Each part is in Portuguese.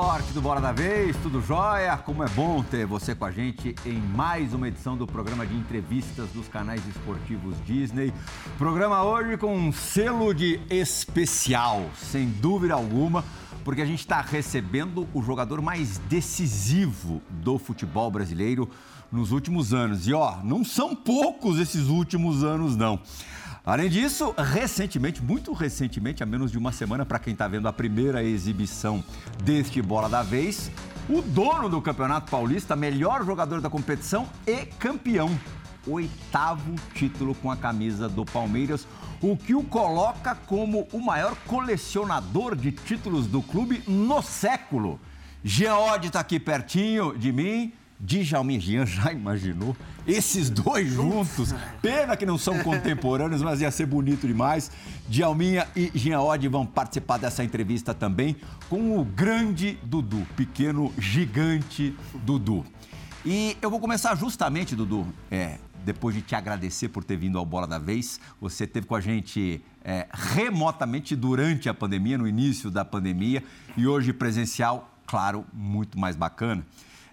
Fã do Bola da Vez, tudo jóia? Como é bom ter você com a gente em mais uma edição do programa de entrevistas dos canais esportivos Disney. Programa hoje com um selo de especial, sem dúvida alguma, porque a gente está recebendo o jogador mais decisivo do futebol brasileiro nos últimos anos. E ó, não são poucos esses últimos anos, não. Além disso, recentemente, muito recentemente, há menos de uma semana, para quem está vendo a primeira exibição deste Bola da Vez, o dono do Campeonato Paulista, melhor jogador da competição e campeão. Oitavo título com a camisa do Palmeiras, o que o coloca como o maior colecionador de títulos do clube no século. Oddi está aqui pertinho de mim. Djalmin Jean já imaginou? Esses dois juntos, pena que não são contemporâneos, mas ia ser bonito demais. Djalminha e Jean Oddi vão participar dessa entrevista também com o grande Dudu, pequeno gigante Dudu. E eu vou começar justamente, Dudu, é, depois de te agradecer por ter vindo ao Bola da Vez. Você teve com a gente é, remotamente durante a pandemia, no início da pandemia, e hoje presencial, claro, muito mais bacana.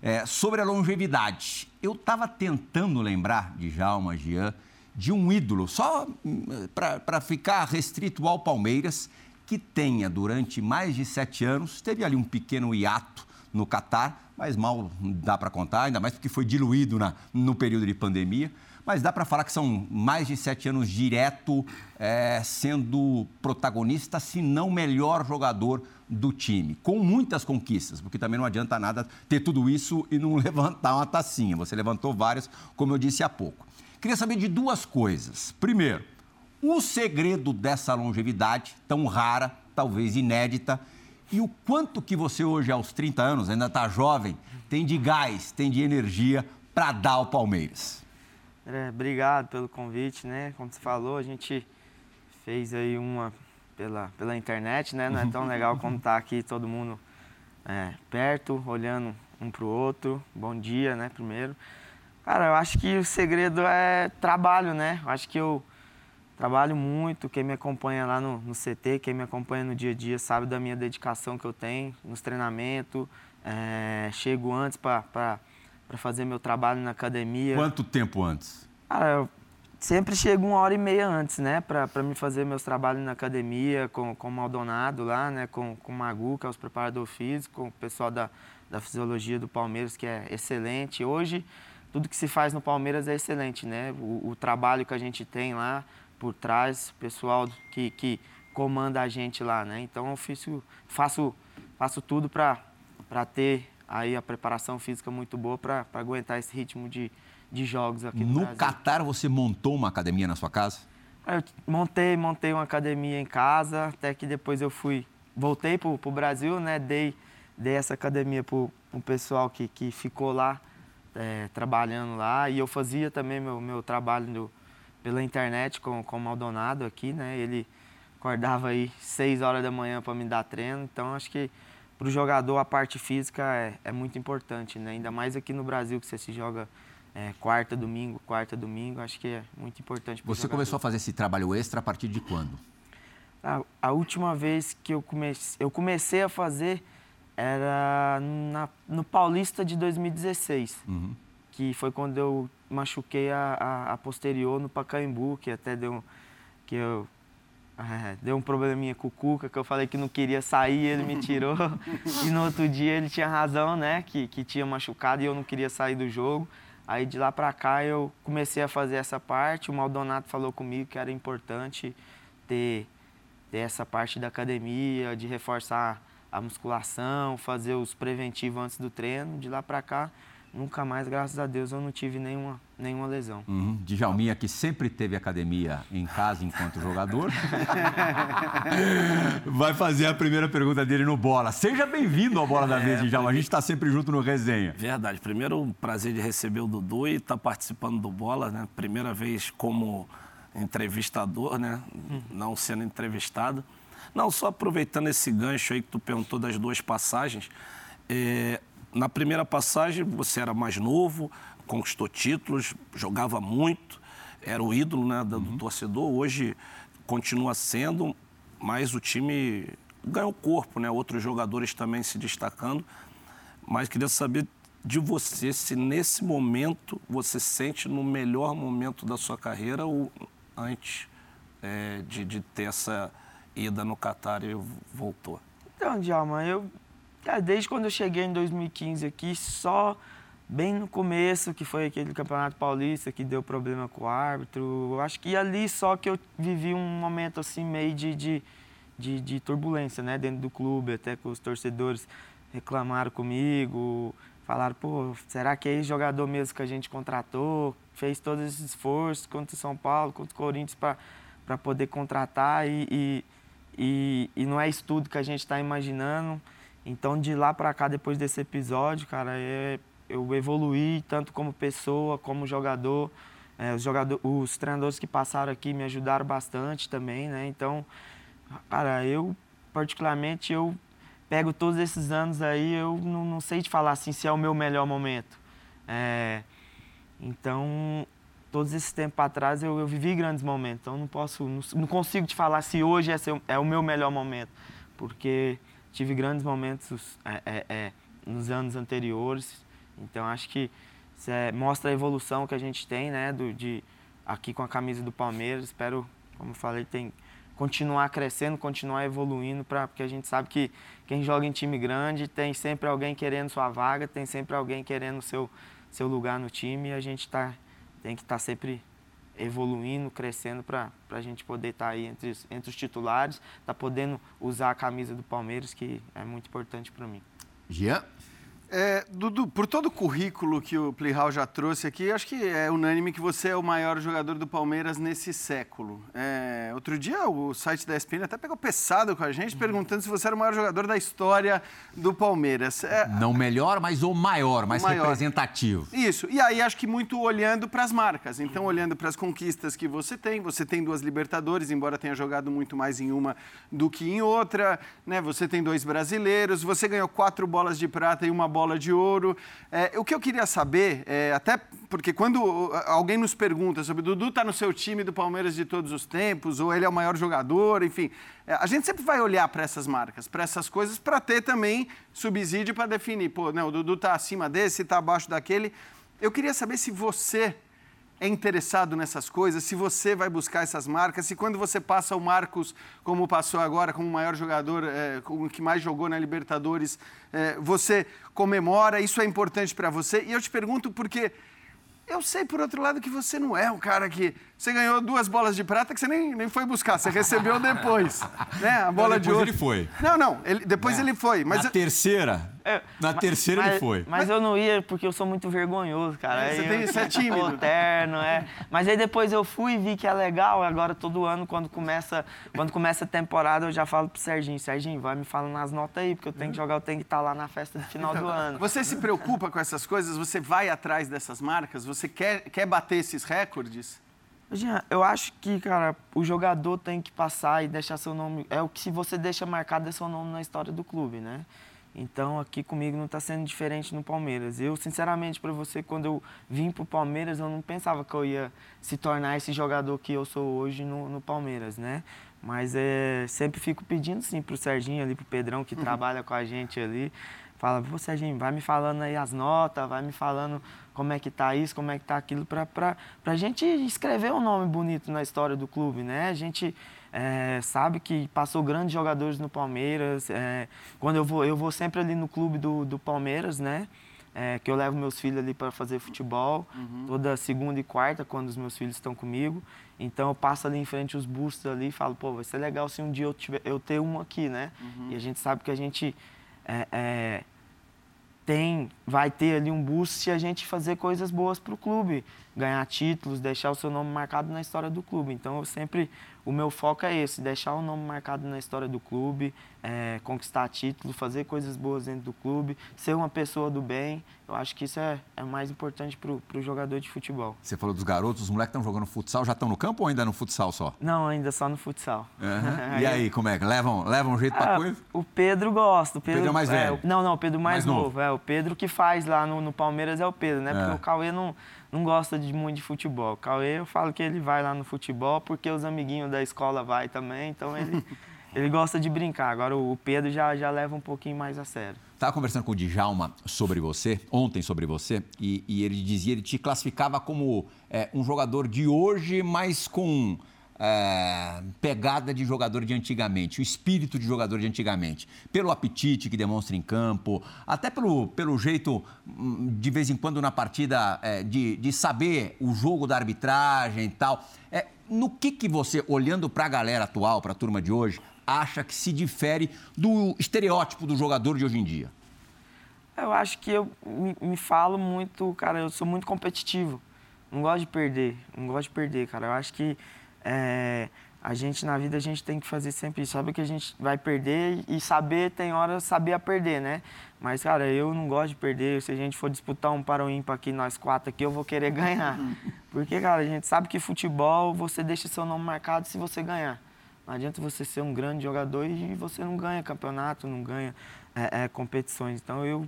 É, sobre a longevidade, eu estava tentando lembrar de Jalma Jean, de um ídolo, só hum, para ficar restrito ao Palmeiras, que tenha durante mais de sete anos, teve ali um pequeno hiato no Catar, mas mal dá para contar, ainda mais porque foi diluído na, no período de pandemia. Mas dá para falar que são mais de sete anos direto é, sendo protagonista, se não melhor jogador do time, com muitas conquistas, porque também não adianta nada ter tudo isso e não levantar uma tacinha. Você levantou várias, como eu disse há pouco. Queria saber de duas coisas. Primeiro, o segredo dessa longevidade tão rara, talvez inédita, e o quanto que você hoje, aos 30 anos, ainda está jovem, tem de gás, tem de energia para dar ao Palmeiras. É, obrigado pelo convite, né? Como você falou, a gente fez aí uma pela, pela internet, né? Não é tão legal como estar tá aqui todo mundo é, perto, olhando um para o outro. Bom dia, né? Primeiro. Cara, eu acho que o segredo é trabalho, né? Eu acho que eu trabalho muito. Quem me acompanha lá no, no CT, quem me acompanha no dia a dia, sabe da minha dedicação que eu tenho nos treinamentos. É, chego antes para fazer meu trabalho na academia. Quanto tempo antes? Cara, eu sempre chego uma hora e meia antes, né, para me fazer meus trabalhos na academia, com, com o Maldonado lá, né, com, com o Magu, que é os preparador físico, com o pessoal da, da fisiologia do Palmeiras, que é excelente. Hoje, tudo que se faz no Palmeiras é excelente, né, o, o trabalho que a gente tem lá por trás, o pessoal que, que comanda a gente lá, né, então eu fiz, faço, faço tudo para ter aí a preparação física muito boa para aguentar esse ritmo de, de jogos aqui no, no. Catar, você montou uma academia na sua casa? Eu montei, montei uma academia em casa, até que depois eu fui, voltei para o Brasil, né? Dei, dei essa academia para o pessoal que, que ficou lá, é, trabalhando lá. E eu fazia também meu, meu trabalho no, pela internet com, com o Maldonado aqui, né? Ele acordava aí 6 horas da manhã para me dar treino, então acho que para o jogador a parte física é, é muito importante, né? Ainda mais aqui no Brasil que você se joga é, quarta, domingo, quarta, domingo, acho que é muito importante. Você jogador. começou a fazer esse trabalho extra a partir de quando? A, a última vez que eu comecei, eu comecei a fazer era na, no Paulista de 2016, uhum. que foi quando eu machuquei a, a, a, posterior no Pacaembu, que até deu, que eu, é, deu um probleminha com o Cuca, que eu falei que não queria sair, ele me tirou. e no outro dia ele tinha razão, né, que, que tinha machucado e eu não queria sair do jogo. Aí de lá para cá eu comecei a fazer essa parte. O Maldonato falou comigo que era importante ter, ter essa parte da academia, de reforçar a musculação, fazer os preventivos antes do treino. De lá para cá nunca mais, graças a Deus, eu não tive nenhuma, nenhuma lesão. Uhum. Djalminha, que sempre teve academia em casa enquanto jogador, vai fazer a primeira pergunta dele no Bola. Seja bem-vindo ao Bola da é, Vez, Djalma. A gente está sempre junto no resenha. Verdade. Primeiro, um prazer de receber o Dudu e estar tá participando do Bola, né? Primeira vez como entrevistador, né? Uhum. Não sendo entrevistado. Não, só aproveitando esse gancho aí que tu perguntou das duas passagens. É, na primeira passagem, você era mais novo, conquistou títulos, jogava muito, era o ídolo né, do, uhum. torcedor. Hoje continua sendo, mas o time ganhou corpo, né? Outros jogadores também se destacando. Mas queria saber de você se nesse momento você sente no melhor momento da sua carreira ou antes é, de, de ter essa ida no Qatar e voltou. Então, Djalma, eu desde quando eu cheguei em 2015 aqui, só bem no começo, que foi aquele Campeonato Paulista que deu problema com o árbitro, eu acho que ali só que eu vivi um momento assim meio de, de, de, de turbulência, né, dentro do clube, até que os torcedores reclamaram comigo, falaram, pô, será que é esse jogador mesmo que a gente contratou? Fez todo esse esforço contra o São Paulo, contra o Corinthians para poder contratar e, e, e, e, não é isso tudo que a gente está imaginando. Então, de lá para cá, depois desse episódio, cara, é, eu evoluí tanto como pessoa, como jogador. É, os, jogador, os treinadores que passaram aqui me ajudaram bastante também, né? Então, cara, eu particularmente eu pego todos esses anos aí, eu não, não sei te falar assim se é o meu melhor momento. É, então, todos esses tempos atrás eu, eu, vivi grandes momentos, então não posso, não, não consigo te falar se hoje é, seu, é, o meu melhor momento, porque tive grandes momentos é, é, é nos anos anteriores, então acho que é, mostra a evolução que a gente tem, né, do, de, aqui com a camisa do Palmeiras, espero, como eu falei, tem continuar crescendo, continuar evoluindo, pra, porque a gente sabe que quem joga em time grande tem sempre alguém querendo sua vaga, tem sempre alguém querendo seu, seu lugar no time e a gente tá, tem que estar tá sempre evoluindo, crescendo para a gente poder estar tá aí entre, entre os titulares, tá podendo usar a camisa do Palmeiras, que é muito importante para mim. Jean? É, Dudu, por todo o currículo que o Playhall já trouxe aqui, acho que é unânime que você é o maior jogador do Palmeiras nesse século. É, outro dia o site da ESPN até pegou pesado com a gente, uhum. perguntando se você era o maior jogador da história do Palmeiras. É, Não melhor, mas o maior, mais maior. representativo. Isso, e aí acho que muito olhando para as marcas. Então, olhando para as conquistas que você tem, você tem duas Libertadores, embora tenha jogado muito mais em uma do que em outra. Né? Você tem dois brasileiros, você ganhou quatro bolas de prata e uma bola de ouro. É, o que eu queria saber, é, até porque quando alguém nos pergunta sobre Dudu está no seu time do Palmeiras de todos os tempos, ou ele é o maior jogador, enfim, é, a gente sempre vai olhar para essas marcas, para essas coisas, para ter também subsídio para definir, pô, não, o Dudu está acima desse, está abaixo daquele. Eu queria saber se você é interessado nessas coisas, se você vai buscar essas marcas, se quando você passa o Marcos, como passou agora, como o maior jogador, é, o que mais jogou na Libertadores, é, você comemora, isso é importante para você. E eu te pergunto porque eu sei, por outro lado, que você não é um cara que. Você ganhou duas bolas de prata que você nem, nem foi buscar, você recebeu depois. né? A bola não, de ouro. ele foi. Não, não, ele, depois é. ele foi. Mas Na terceira, é, Na terceira mas, ele foi. Mas, eu não ia porque eu sou muito vergonhoso, cara. Você, tem, você é tímido. Terno, é. Mas aí depois eu fui e vi que é legal. Agora todo ano, quando começa, quando começa a temporada, eu já falo pro Serginho, Serginho, vai me falando nas notas aí, porque eu tenho que jogar, eu tenho que estar tá lá na festa de final do ano. Você se preocupa com essas coisas? Você vai atrás dessas marcas? Você quer, quer bater esses recordes? Jean, eu acho que, cara, o jogador tem que passar e deixar seu nome. É o que se você deixa marcado é seu nome na história do clube, né? Então aqui comigo não está sendo diferente no Palmeiras. Eu, sinceramente, para você, quando eu vim para o Palmeiras, eu não pensava que eu ia se tornar esse jogador que eu sou hoje no, no Palmeiras, né? Mas é, sempre fico pedindo sim para o Serginho ali, para o Pedrão, que uhum. trabalha com a gente ali. Fala, pô, Serginho, vai me falando aí as notas, vai me falando como é que tá isso, como é que tá aquilo, para a gente escrever um nome bonito na história do clube, né? A gente é, sabe que passou grandes jogadores no Palmeiras. É, quando eu vou, eu vou sempre ali no clube do, do Palmeiras, né? É, que eu levo meus filhos ali para fazer futebol, uhum. toda segunda e quarta, quando os meus filhos estão comigo. Então eu passo ali em frente os bustos ali e falo, pô, vai ser legal se um dia eu, tiver, eu ter um aqui, né? Uhum. E a gente sabe que a gente é, é, tem, vai ter ali um boost se a gente fazer coisas boas para o clube, ganhar títulos, deixar o seu nome marcado na história do clube. Então eu sempre o meu foco é esse, deixar o nome marcado na história do clube, é, conquistar título, fazer coisas boas dentro do clube, ser uma pessoa do bem. Eu acho que isso é, é mais importante para o jogador de futebol. Você falou dos garotos, os moleques estão jogando futsal, já estão no campo ou ainda no futsal só? Não, ainda só no futsal. Uhum. e aí, como é? Levam, levam um jeito ah, para coisa? O Pedro gosta. O Pedro, Pedro é mais velho? É, não, não, o Pedro mais, mais novo. novo. É, o Pedro que faz lá no, no Palmeiras é o Pedro, né? Porque é. o Cauê não não gosta de muito de futebol. Cauê, eu falo que ele vai lá no futebol porque os amiguinhos da escola vai também, então ele, ele gosta de brincar. Agora o Pedro já, já leva um pouquinho mais a sério. Estava conversando com o Djalma sobre você, ontem sobre você, e, e ele dizia, ele te classificava como é, um jogador de hoje, mas com é, pegada de jogador de antigamente, o espírito de jogador de antigamente. Pelo apetite que demonstra em campo, até pelo, pelo jeito, hum, de vez em quando na partida, é, de, de saber o jogo da arbitragem e tal. É, no que, que você, olhando para a galera atual, para a turma de hoje, acha que se difere do estereótipo do jogador de hoje em dia? Eu acho que eu me, me falo muito, cara, eu sou muito competitivo. Não gosto de perder, não gosto de perder, cara. Eu acho que é, a gente, na vida, a gente tem que fazer sempre isso. Sabe que a gente vai perder e saber, tem hora, saber a perder, né? Mas, cara, eu não gosto de perder. Se a gente for disputar um para o ímpar aqui, nós quatro aqui, eu vou querer ganhar. Porque, cara, a gente sabe que futebol, você deixa seu nome marcado se você ganhar. Não adianta você ser um grande jogador e você não ganha campeonato, não ganha é, é, competições. Então, eu,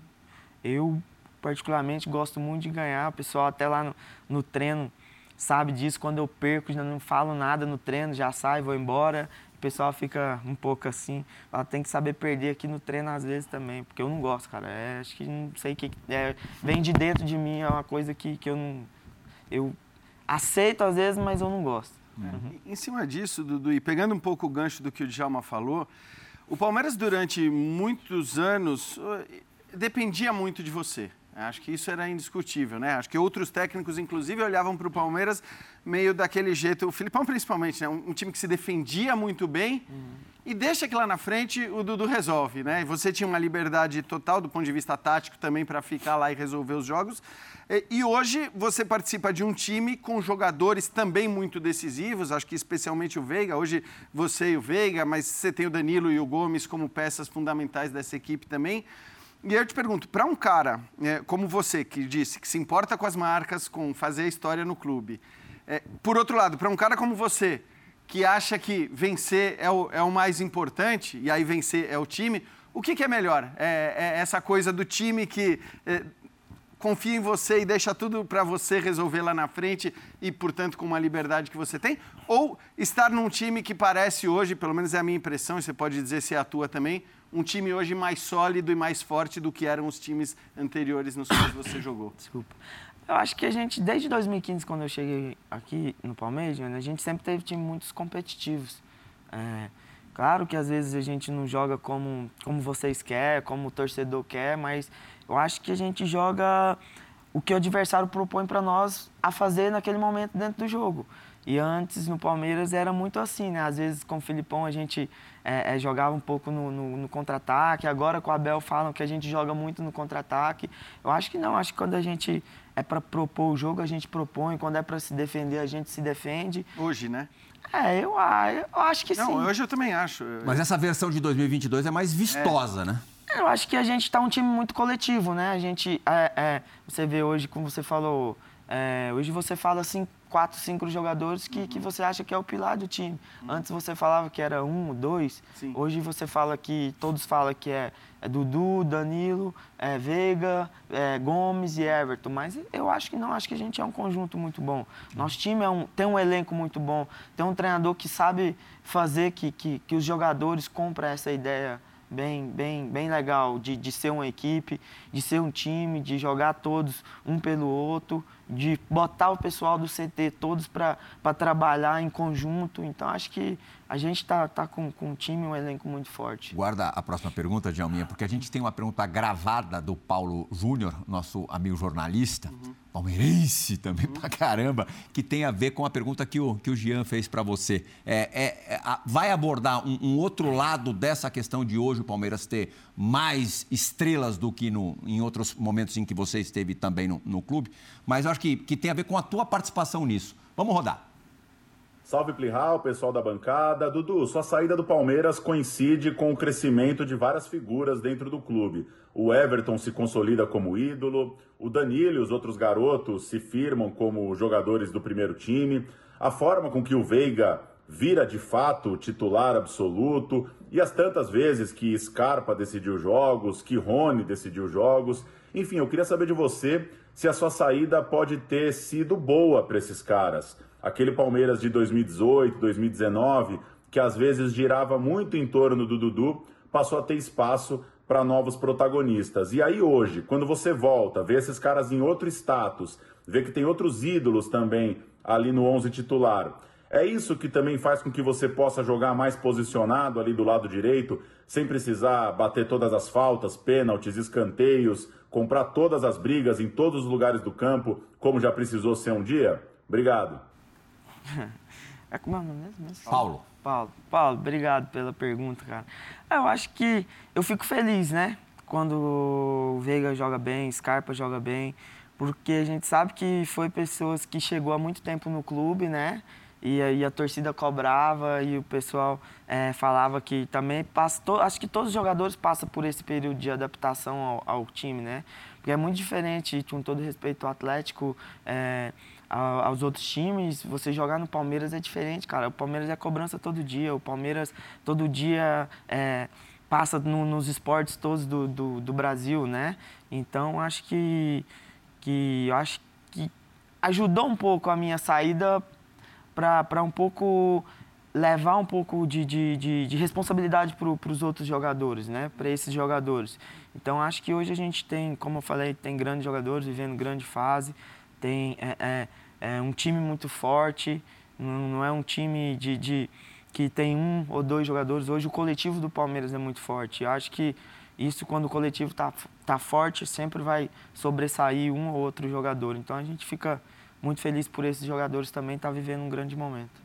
eu, particularmente, gosto muito de ganhar. O pessoal até lá no, no treino sabe disso. Quando eu perco, já não falo nada no treino, já saio, vou embora. O pessoal fica um pouco assim. Ela tem que saber perder aqui no treino às vezes também, porque eu não gosto, cara. É, acho que não sei o que. É, vem de dentro de mim, é uma coisa que, que eu não. Eu aceito às vezes, mas eu não gosto. Uhum. Em cima disso, Dudu, e pegando um pouco o gancho do que o Djalma falou, o Palmeiras durante muitos anos eh, dependia muito de você. Acho que isso era indiscutível, né? Acho que outros técnicos, inclusive, olhavam para o Palmeiras meio daquele jeito. O Filipão, principalmente, né? Um, um time que se defendia muito bem uhum. e deixa que lá na frente o Dudu resolve, né? E você tinha uma liberdade total do ponto de vista tático também para ficar lá e resolver os jogos. E, e hoje você participa de um time com jogadores também muito decisivos, acho que especialmente o Veiga. Hoje você e o Veiga, mas você tem o Danilo e o Gomes como peças fundamentais dessa equipe também. E eu te pergunto, para um cara é, como você, que disse que se importa com as marcas, com fazer a história no clube, é, por outro lado, para um cara como você, que acha que vencer é o, é o, mais importante, e aí vencer é o time, o que, que é melhor? É, é, essa coisa do time que é, confia em você e deixa tudo para você resolver lá na frente e, portanto, com uma liberdade que você tem? Ou estar num time que parece hoje, pelo menos é a minha impressão, e você pode dizer se é a tua também, um time hoje mais sólido e mais forte do que eram os times anteriores nos quais você jogou? Desculpa. Eu acho que a gente, desde 2015, quando eu cheguei aqui no Palmeiras, a gente sempre teve times muito competitivos. É, claro que às vezes a gente não joga como, como vocês querem, como o torcedor quer, mas eu acho que a gente joga o que o adversário propõe para nós a fazer naquele momento dentro do jogo. E antes no Palmeiras era muito assim, né? Às vezes com o Filipão a gente é, é, jogava um pouco no, no, no contra-ataque, agora com o Abel falam que a gente joga muito no contra-ataque. Eu acho que não, acho que quando a gente é para propor o jogo, a gente propõe, quando é para se defender, a gente se defende. Hoje, né? É, eu, eu acho que não, sim. Não, hoje eu também acho. Mas essa versão de 2022 é mais vistosa, é. né? Eu acho que a gente está um time muito coletivo, né? A gente, é, é, você vê hoje, como você falou, é, hoje você fala assim, quatro, cinco jogadores que, uhum. que você acha que é o pilar do time. Uhum. Antes você falava que era um, dois. Sim. Hoje você fala que, todos falam que é, é Dudu, Danilo, é Veiga, é Gomes e Everton. Mas eu acho que não, acho que a gente é um conjunto muito bom. Nosso time é um, tem um elenco muito bom, tem um treinador que sabe fazer que, que, que os jogadores comprem essa ideia bem, bem, bem legal de, de ser uma equipe, de ser um time, de jogar todos um pelo outro de botar o pessoal do CT todos para trabalhar em conjunto. Então, acho que a gente está tá com, com um time, um elenco muito forte. Guarda a próxima pergunta, Djalminha, porque a gente tem uma pergunta gravada do Paulo Júnior, nosso amigo jornalista, uhum. palmeirense também uhum. pra caramba, que tem a ver com a pergunta que o, que o Jean fez para você. É, é, é, vai abordar um, um, outro lado dessa questão de hoje o Palmeiras ter mais estrelas do que no, em outros momentos em que você esteve também no, no clube, mas acho que, que tem a ver com a tua participação nisso. Vamos rodar. Salve Plihal, pessoal da bancada. Dudu, sua saída do Palmeiras coincide com o crescimento de várias figuras dentro do clube. O Everton se consolida como ídolo, o Danilo e os outros garotos se firmam como jogadores do primeiro time, a forma com que o Veiga vira de fato titular absoluto e as tantas vezes que Scarpa decidiu jogos, que Rony decidiu jogos. Enfim, eu queria saber de você se a sua saída pode ter sido boa para esses caras. Aquele Palmeiras de 2018, 2019, que às vezes girava muito em torno do Dudu, passou a ter espaço para novos protagonistas. E aí hoje, quando você volta, vê esses caras em outro status, vê que tem outros ídolos também ali no 11 titular. É isso que também faz com que você possa jogar mais posicionado ali do lado direito, sem precisar bater todas as faltas, pênaltis, escanteios, comprar todas as brigas em todos os lugares do campo, como já precisou ser um dia? Obrigado. É como é o nome mesmo? Paulo. Paulo. Paulo, obrigado pela pergunta, cara. Eu acho que eu fico feliz, né? Quando o Veiga joga bem, Scarpa joga bem, porque a gente sabe que foi pessoas que chegou há muito tempo no clube, né? E aí a torcida cobrava e o pessoal é, falava que também passa, to, acho que todos os jogadores passam por esse período de adaptação ao, ao time, né? Porque é muito diferente, com todo respeito ao Atlético, é, aos outros times, você jogar no Palmeiras é diferente, cara. O Palmeiras é cobrança todo dia, o Palmeiras todo dia é, passa no, nos esportes todos do, do, do, Brasil, né? Então acho que, que acho que ajudou um pouco a minha saída para um pouco levar um pouco de, de, de, de responsabilidade para os outros jogadores, né? Para esses jogadores. Então acho que hoje a gente tem, como eu falei, tem grandes jogadores vivendo grande fase tem é, é, é um time muito forte, não, não é um time de, de, que tem um ou dois jogadores. Hoje o coletivo do Palmeiras é muito forte. Eu acho que isso, quando o coletivo está tá forte, sempre vai sobressair um ou outro jogador. Então a gente fica muito feliz por esses jogadores também estar tá vivendo um grande momento.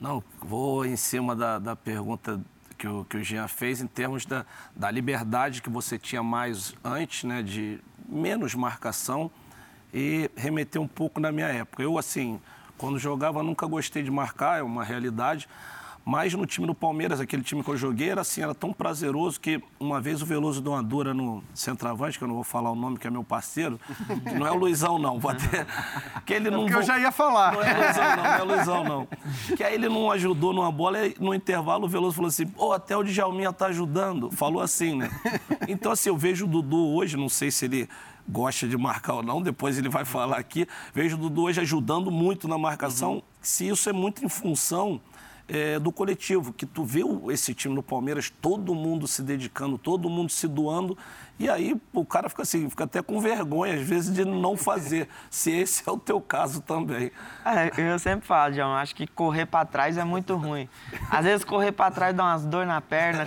Não, vou em cima da, da pergunta que o, que o Jean fez em termos da, da liberdade que você tinha mais antes, né, de menos marcação e remeter um pouco na minha época. Eu, assim, quando jogava, nunca gostei de marcar, é uma realidade. Mas no time do Palmeiras, aquele time que eu joguei, era assim, era tão prazeroso que uma vez o Veloso deu uma dura no centroavante, que eu não vou falar o nome, que é meu parceiro, que não é o Luizão, não, vou até... Que ele não... que eu já ia falar. Não é Luizão, não, não é Luizão, não. Que aí ele não ajudou numa bola, e no intervalo o Veloso falou assim, pô, até o Djalminha tá ajudando. Falou assim, né? Então, assim, eu vejo o Dudu hoje, não sei se ele gosta de marcar ou não, depois ele vai falar aqui. Vejo o Dudu hoje ajudando muito na marcação, uhum. se isso é muito em função é, do coletivo, que tu vê esse time no Palmeiras, todo mundo se dedicando, todo mundo se doando, e aí o cara fica assim, fica até com vergonha, às vezes, de não fazer, se esse é o teu caso também. É, eu sempre falo, João, acho que correr para trás é muito ruim. Às vezes correr para trás dá umas dor na perna.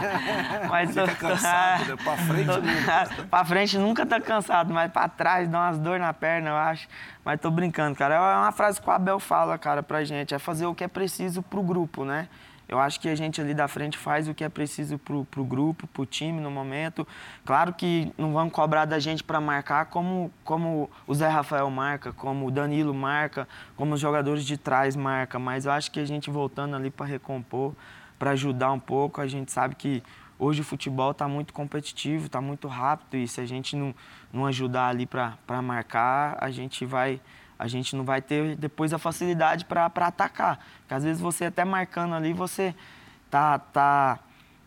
mas fica tô, cansado, né? Para frente nunca. Para frente nunca tá cansado, mas para trás dá umas dor na perna, eu acho. Mas tô brincando, cara. É uma frase que o Abel fala, cara, pra gente, é fazer o que é preciso pro grupo, né? Eu acho que a gente ali da frente faz o que é preciso para o grupo, para o time no momento. Claro que não vão cobrar da gente para marcar como, como o Zé Rafael marca, como o Danilo marca, como os jogadores de trás marca, mas eu acho que a gente voltando ali para recompor, para ajudar um pouco, a gente sabe que hoje o futebol está muito competitivo, está muito rápido e se a gente não, não ajudar ali para marcar, a gente vai a gente não vai ter depois a facilidade para atacar. Porque às vezes você até marcando ali, você tá, tá,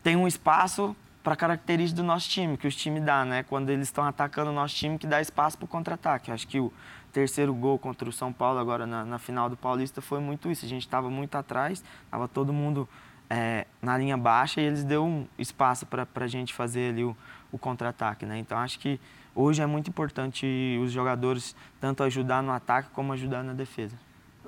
tem um espaço para característica do nosso time, que os times dá, né? Quando eles estão atacando o nosso time, que dá espaço para o contra-ataque. Acho que o terceiro gol contra o São Paulo, agora na, na final do Paulista, foi muito isso. A gente estava muito atrás, estava todo mundo é, na linha baixa e eles deu um espaço para a gente fazer ali o, o contra-ataque, né? Então acho que hoje é muito importante os jogadores tanto ajudar no ataque como ajudar na defesa.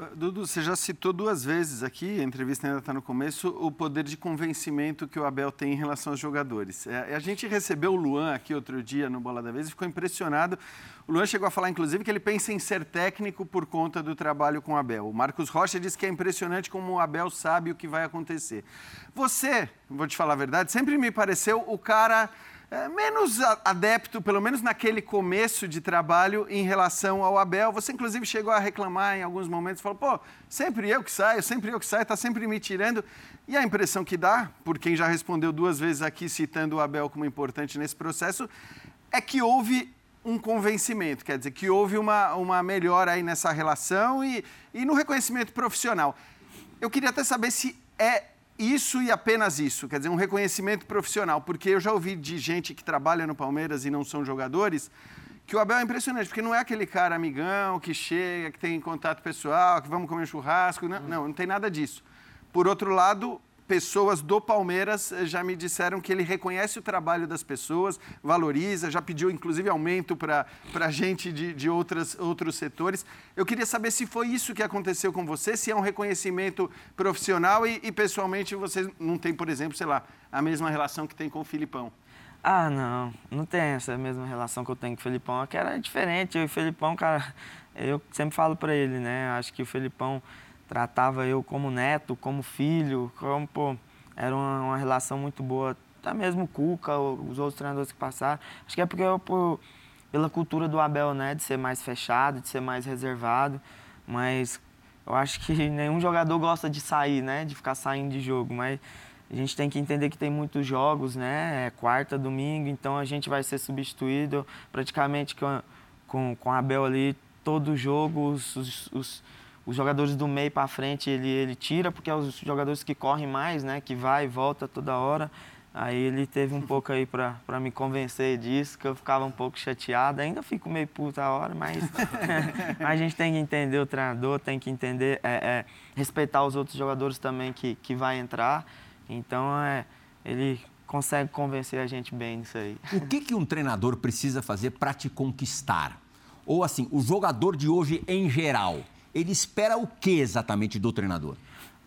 Ah, Dudu, você já citou duas vezes aqui, a entrevista ainda está no começo, o poder de convencimento que o Abel tem em relação aos jogadores. É, a gente recebeu o Luan aqui outro dia no Bola da Vez e ficou impressionado. O Luan chegou a falar, inclusive, que ele pensa em ser técnico por conta do trabalho com o Abel. O Marcos Rocha disse que é impressionante como o Abel sabe o que vai acontecer. Você, vou te falar a verdade, sempre me pareceu o cara menos adepto, pelo menos naquele começo de trabalho, em relação ao Abel. Você, inclusive, chegou a reclamar em alguns momentos, falou, pô, sempre eu que saio, sempre eu que saio, está sempre me tirando. E a impressão que dá, por quem já respondeu duas vezes aqui, citando o Abel como importante nesse processo, é que houve um convencimento, quer dizer, que houve uma, uma melhora aí nessa relação e, e no reconhecimento profissional. Eu queria até saber se é isso e apenas isso, quer dizer, um reconhecimento profissional, porque eu já ouvi de gente que trabalha no Palmeiras e não são jogadores, que o Abel é impressionante, porque não é aquele cara amigão que chega, que tem contato pessoal, que vamos comer churrasco, não, não, não tem nada disso. Por outro lado, pessoas do Palmeiras eh, já me disseram que ele reconhece o trabalho das pessoas, valoriza, já pediu inclusive aumento para gente de, de outras, outros setores. Eu queria saber se foi isso que aconteceu com você, se é um reconhecimento profissional e, e pessoalmente você não tem, por exemplo, sei lá, a mesma relação que tem com o Filipão. Ah, não, não tem essa mesma relação que eu tenho com o Felipão. Que era diferente. Eu e o Felipão, cara, eu sempre falo para ele, né? Acho que o Felipão tratava eu como neto, como filho, como, pô, era uma, uma relação muito boa. Até mesmo o Cuca, os outros treinadores que passaram. Acho que é porque eu, pela cultura do Abel, né, de ser mais fechado, de ser mais reservado, mas eu acho que nenhum jogador gosta de sair, né, de ficar saindo de jogo, mas a gente tem que entender que tem muitos jogos, né, é quarta, domingo, então a gente vai ser substituído praticamente com, com, com Abel ali, todo jogo, os, os, os os jogadores do meio para frente ele, ele tira, porque é os jogadores que correm mais, né? Que vai e volta toda hora. Aí ele teve um pouco aí para me convencer disso, que eu ficava um pouco chateado. Ainda fico meio puta a hora, mas a gente tem que entender o treinador, tem que entender, é, é, respeitar os outros jogadores também que, que vai entrar. Então, é, ele consegue convencer a gente bem nisso aí. O que, que um treinador precisa fazer para te conquistar? Ou assim, o jogador de hoje em geral ele espera o que exatamente do treinador?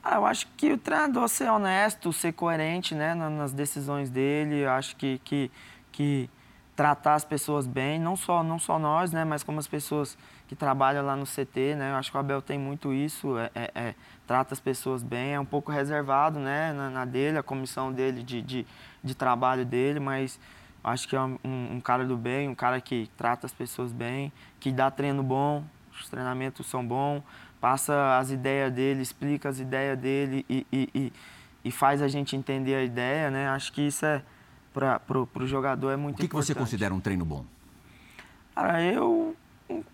Ah, eu acho que o treinador ser honesto, ser coerente né, nas decisões dele, eu acho que, que, que tratar as pessoas bem, não só, não só nós, né, mas como as pessoas que trabalham lá no CT, né, eu acho que o Abel tem muito isso, é, é, é trata as pessoas bem, é um pouco reservado né, na, na dele, a comissão dele de, de, de trabalho dele, mas acho que é um, um, cara do bem, um cara que trata as pessoas bem, que dá treino bom, os treinamentos são bons, passa as ideias dele, explica as ideias dele e, e, e, e faz a gente entender a ideia, né? Acho que isso é, para o jogador é muito importante. O que, que você considera um treino bom? Cara, eu...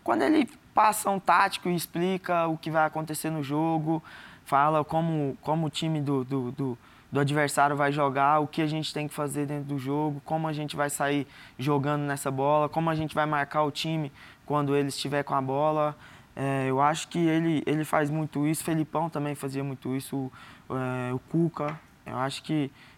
Quando ele passa um tático e explica o que vai acontecer no jogo, fala como, como o time do, do, do do adversário vai jogar, o que a gente tem que fazer dentro do jogo, como a gente vai sair jogando nessa bola, como a gente vai marcar o time quando ele estiver com a bola. É, eu acho que ele, ele faz muito isso, Felipão também fazia muito isso, o, é, o Cuca. Eu acho que, que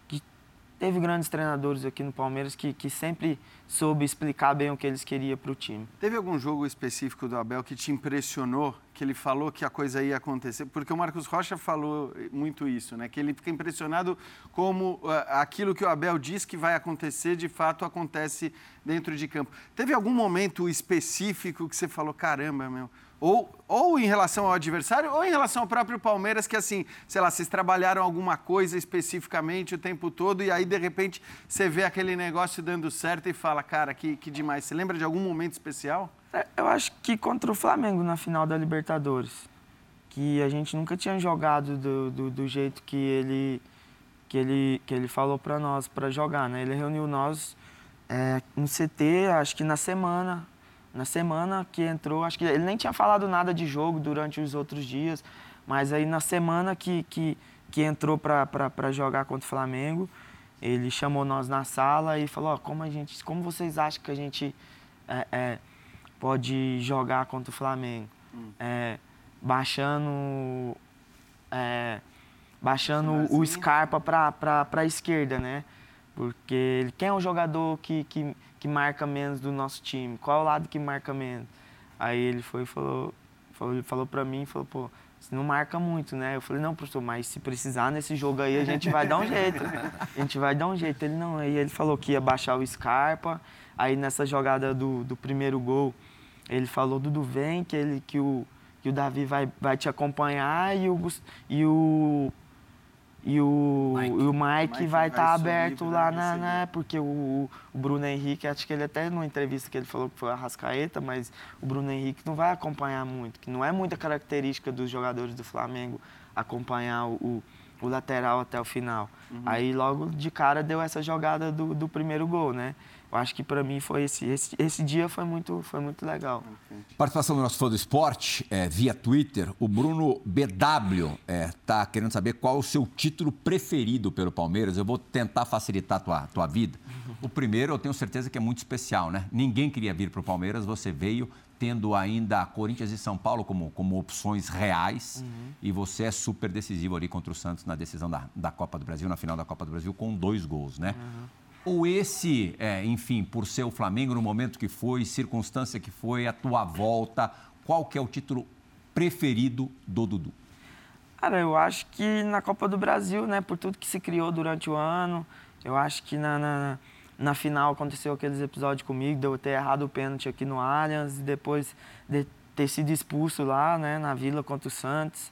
teve grandes treinadores aqui no Palmeiras que, que sempre soube explicar bem o que eles queriam para o time. Teve algum jogo específico do Abel que te impressionou, que ele falou que a coisa ia acontecer? Porque o Marcos Rocha falou muito isso, né? Que ele fica impressionado como uh, aquilo que o Abel diz que vai acontecer, de fato acontece dentro de campo. Teve algum momento específico que você falou, caramba, meu, ou, ou em relação ao adversário, ou em relação ao próprio Palmeiras, que assim, sei lá, vocês trabalharam alguma coisa especificamente o tempo todo e aí de repente você vê aquele negócio dando certo e fala, cara, que, que demais. Você lembra de algum momento especial? É, eu acho que contra o Flamengo na final da Libertadores. Que a gente nunca tinha jogado do, do, do jeito que ele, que ele, que ele falou para nós para jogar, né? Ele reuniu nós é, no CT, acho que na semana, na semana que entrou, acho que ele nem tinha falado nada de jogo durante os outros dias, mas aí na semana que, que, que entrou para jogar contra o Flamengo, ele chamou nós na sala e falou, oh, como, a gente, como vocês acham que a gente é, é, pode jogar contra o Flamengo? Hum. É, baixando é, baixando o Scarpa para a esquerda, né? Porque quem é o jogador que, que que marca menos do nosso time? Qual é o lado que marca menos? Aí ele foi e falou, falou, ele falou pra mim, falou, pô, você não marca muito, né? Eu falei, não, professor, mas se precisar nesse jogo aí, a gente vai dar um jeito. A gente vai dar um jeito. Ele não, aí ele falou que ia baixar o Scarpa. Aí nessa jogada do, do primeiro gol, ele falou, Dudu, vem, que, ele, que, o, que o Davi vai, vai te acompanhar e o, e o e o Mike, o Mike, Mike vai estar tá aberto lá na, né? Porque o, o, Bruno Henrique, acho que ele até numa entrevista que ele falou que foi a Rascaeta, mas o Bruno Henrique não vai acompanhar muito, que não é muita característica dos jogadores do Flamengo acompanhar o, o lateral até o final. Uhum. Aí logo de cara deu essa jogada do, do primeiro gol, né? Eu acho que para mim foi esse, esse, esse dia foi muito, foi muito legal. Participação do nosso fã do esporte é, via Twitter. O Bruno BW está é, tá querendo saber qual o seu título preferido pelo Palmeiras. Eu vou tentar facilitar a tua, tua vida. O primeiro, eu tenho certeza que é muito especial, né? Ninguém queria vir para o Palmeiras, você veio tendo ainda Corinthians e São Paulo como, como opções reais uhum. e você é super decisivo ali contra o Santos na decisão da, da Copa do Brasil, na final da Copa do Brasil, com dois gols, né? Uhum. Ou esse, é, enfim, por ser o Flamengo no momento que foi, circunstância que foi, a tua volta, qual que é o título preferido do Dudu? Cara, eu acho que na Copa do Brasil, né, por tudo que se criou durante o ano, eu acho que na, na na final aconteceu aqueles episódios comigo, de eu ter errado o pênalti aqui no Allianz, depois de ter sido expulso lá, né, na Vila contra o Santos.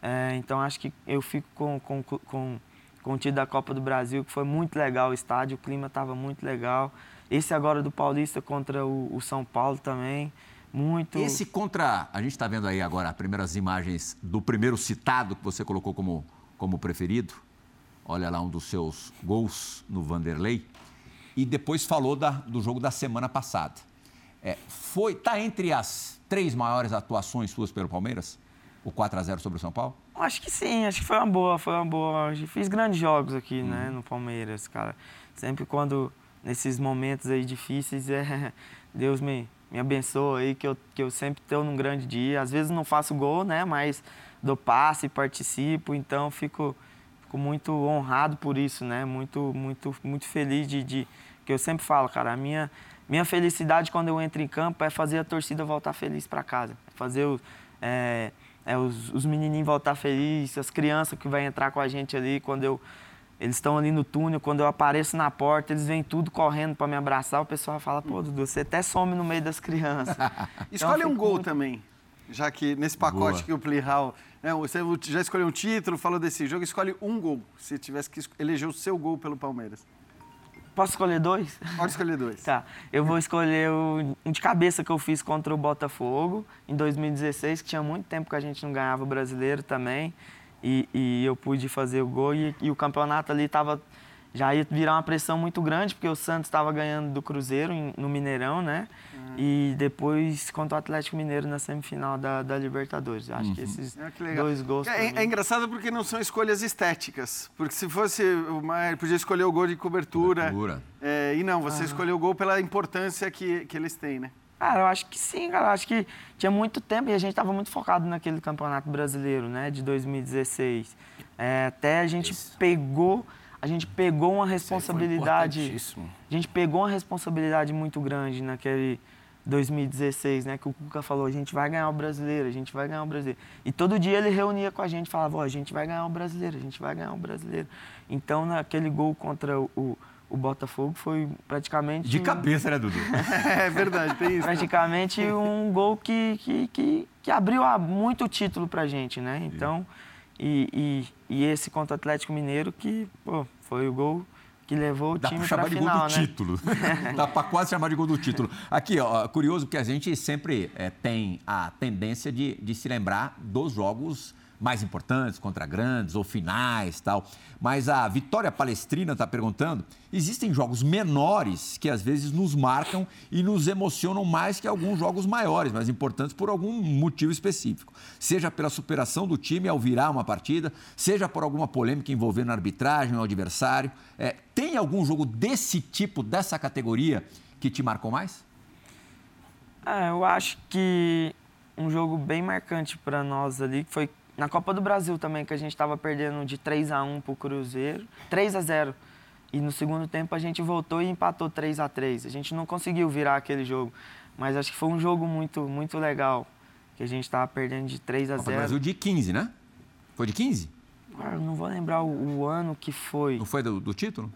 É, então acho que eu fico com, com, com, com o título da Copa do Brasil, que foi muito legal o estádio, o clima estava muito legal. Esse agora do Paulista contra o, o São Paulo também, muito. Esse contra. A gente está vendo aí agora as primeiras imagens do primeiro citado que você colocou como, como preferido. Olha lá um dos seus gols no Vanderlei e depois falou da, do jogo da semana passada. É, foi, tá entre as três maiores atuações suas pelo Palmeiras? O 4 a 0 sobre o São Paulo? Acho que sim, acho que foi uma boa, foi uma boa. Fiz grandes jogos aqui, hum. né, uhum. no Palmeiras, cara. Sempre quando nesses momentos aí difíceis, é, Deus me, me abençoa aí, que eu, que eu sempre estou num grande dia. Às vezes não faço gol, né, mas dou passe, participo, então fico fico muito honrado por isso, né? Muito, muito, muito feliz de, de que eu sempre falo, cara, a minha minha felicidade quando eu entro em campo é fazer a torcida voltar feliz para casa, fazer o, é, é, os, os menininhos voltar felizes, as crianças que vai entrar com a gente ali quando eu eles estão ali no túnel, quando eu apareço na porta, eles vêm tudo correndo para me abraçar. O pessoal fala, pô, Dudu, você até some no meio das crianças. Escolhe então, um gol muito... também, já que nesse pacote Boa. que o Plihal é, você já escolheu um título, falou desse jogo, escolhe um gol, se tivesse que eleger o seu gol pelo Palmeiras. Posso escolher dois? Pode escolher dois. tá. Eu vou escolher o um de cabeça que eu fiz contra o Botafogo em 2016, que tinha muito tempo que a gente não ganhava o brasileiro também. E, e eu pude fazer o gol e, e o campeonato ali estava já ia virar uma pressão muito grande, porque o Santos estava ganhando do Cruzeiro no Mineirão, né? Uhum. E depois contra o Atlético Mineiro na semifinal da, da Libertadores. Acho uhum. que esses é, que dois gols. É, é, engraçado porque não são escolhas estéticas. Porque se fosse uma, ele podia escolher o gol de cobertura. cobertura. É, e não, você ah. escolheu o gol pela importância que, que eles têm, né? Cara, eu acho que sim, cara. Eu acho que tinha muito tempo e a gente estava muito focado naquele campeonato brasileiro, né? De 2016. É, até a gente Isso. pegou a gente pegou uma responsabilidade. A gente pegou uma responsabilidade muito grande naquele 2016, né? Que o Cuca falou, a gente vai ganhar o brasileiro, a gente vai ganhar o brasileiro. E todo dia ele reunia com a gente, falava, oh, a gente vai ganhar o brasileiro, a gente vai ganhar o brasileiro. Então, naquele gol contra o, o Botafogo foi praticamente. De cabeça, né, Dudu? é verdade, tem isso. Praticamente um gol que, que, que, que abriu muito título pra gente, né? Então. E, e, e, esse contra o Atlético Mineiro que pô, foi o gol que levou o Dá time para a final, gol do né? título. Dá para quase chamar de gol do título. Aqui, ó, curioso porque a gente sempre é, tem a tendência de, de se lembrar dos jogos mais importantes, contra grandes ou finais tal. Mas a Vitória Palestrina está perguntando: existem jogos menores que às vezes nos marcam e nos emocionam mais que alguns jogos maiores, mas importantes por algum motivo específico. Seja pela superação do time ao virar uma partida, seja por alguma polêmica envolvendo a arbitragem ou adversário. É, tem algum jogo desse tipo, dessa categoria, que te marcou mais? É, eu acho que um jogo bem marcante para nós ali foi na Copa do Brasil também, que a gente estava perdendo de 3 a 1 para o Cruzeiro, 3 a 0 E no segundo tempo a gente voltou e empatou 3 a 3 A gente não conseguiu virar aquele jogo, mas acho que foi um jogo muito, muito legal, que a gente estava perdendo de 3 a 0 Copa do Brasil de 15, né? Foi de 15? Ah, não vou lembrar o, o, ano que foi. Não foi do, do título?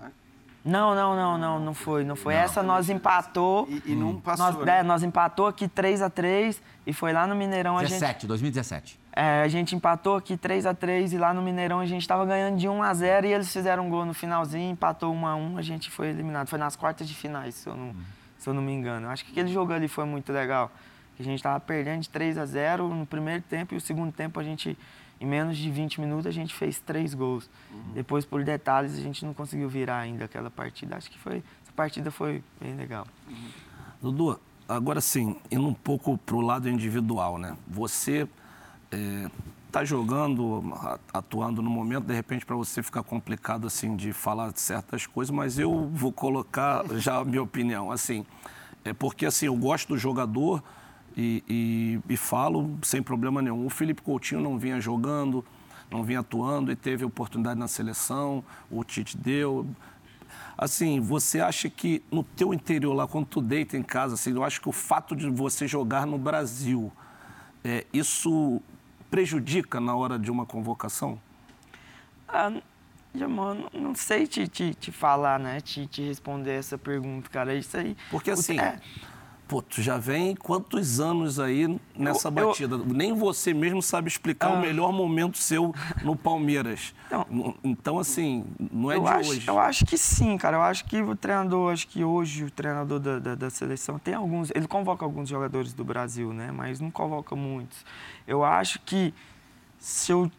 Não, não, não, não, não foi, não foi. Não, Essa nós empatou. E, e não passou. Nós, né? é, nós empatou aqui 3 a 3 e foi lá no Mineirão 17, a gente 2017. É, a gente empatou aqui 3 a 3 e lá no Mineirão a gente estava ganhando de 1 a 0 e eles fizeram um gol no finalzinho, empatou 1 a 1, a gente foi eliminado. Foi nas quartas de finais, se eu não, se eu não me engano. Acho que aquele jogo ali foi muito legal. A gente estava perdendo de 3 a 0 no primeiro tempo e o segundo tempo a gente em menos de 20 minutos a gente fez três gols. Uhum. Depois, por detalhes, a gente não conseguiu virar ainda aquela partida. Acho que foi partida foi bem legal. Dudu, agora sim, indo um pouco para o lado individual, né? Você está é, jogando, atuando no momento, de repente para você ficar complicado assim de falar certas coisas, mas eu vou colocar já a minha opinião, assim, é porque assim eu gosto do jogador e, e, e falo sem problema nenhum. O Felipe Coutinho não vinha jogando, não vinha atuando e teve oportunidade na seleção, o Tite deu. Assim, você acha que no teu interior lá, quando tu deita em casa, assim, eu acho que o fato de você jogar no Brasil, é, isso prejudica na hora de uma convocação? Ah, Jamon, não sei te, te, te falar, né? Te, te responder essa pergunta, cara. Isso aí. Porque assim. É, Pô, tu já vem quantos anos aí nessa eu, batida? Eu... Nem você mesmo sabe explicar ah. o melhor momento seu no Palmeiras. Então, então assim, não é de acho, hoje. Eu acho que sim, cara. Eu acho que o treinador, acho que hoje o treinador da, da, da, seleção tem alguns. Ele convoca alguns jogadores do Brasil, né? Mas não convoca muitos. Eu acho que se eu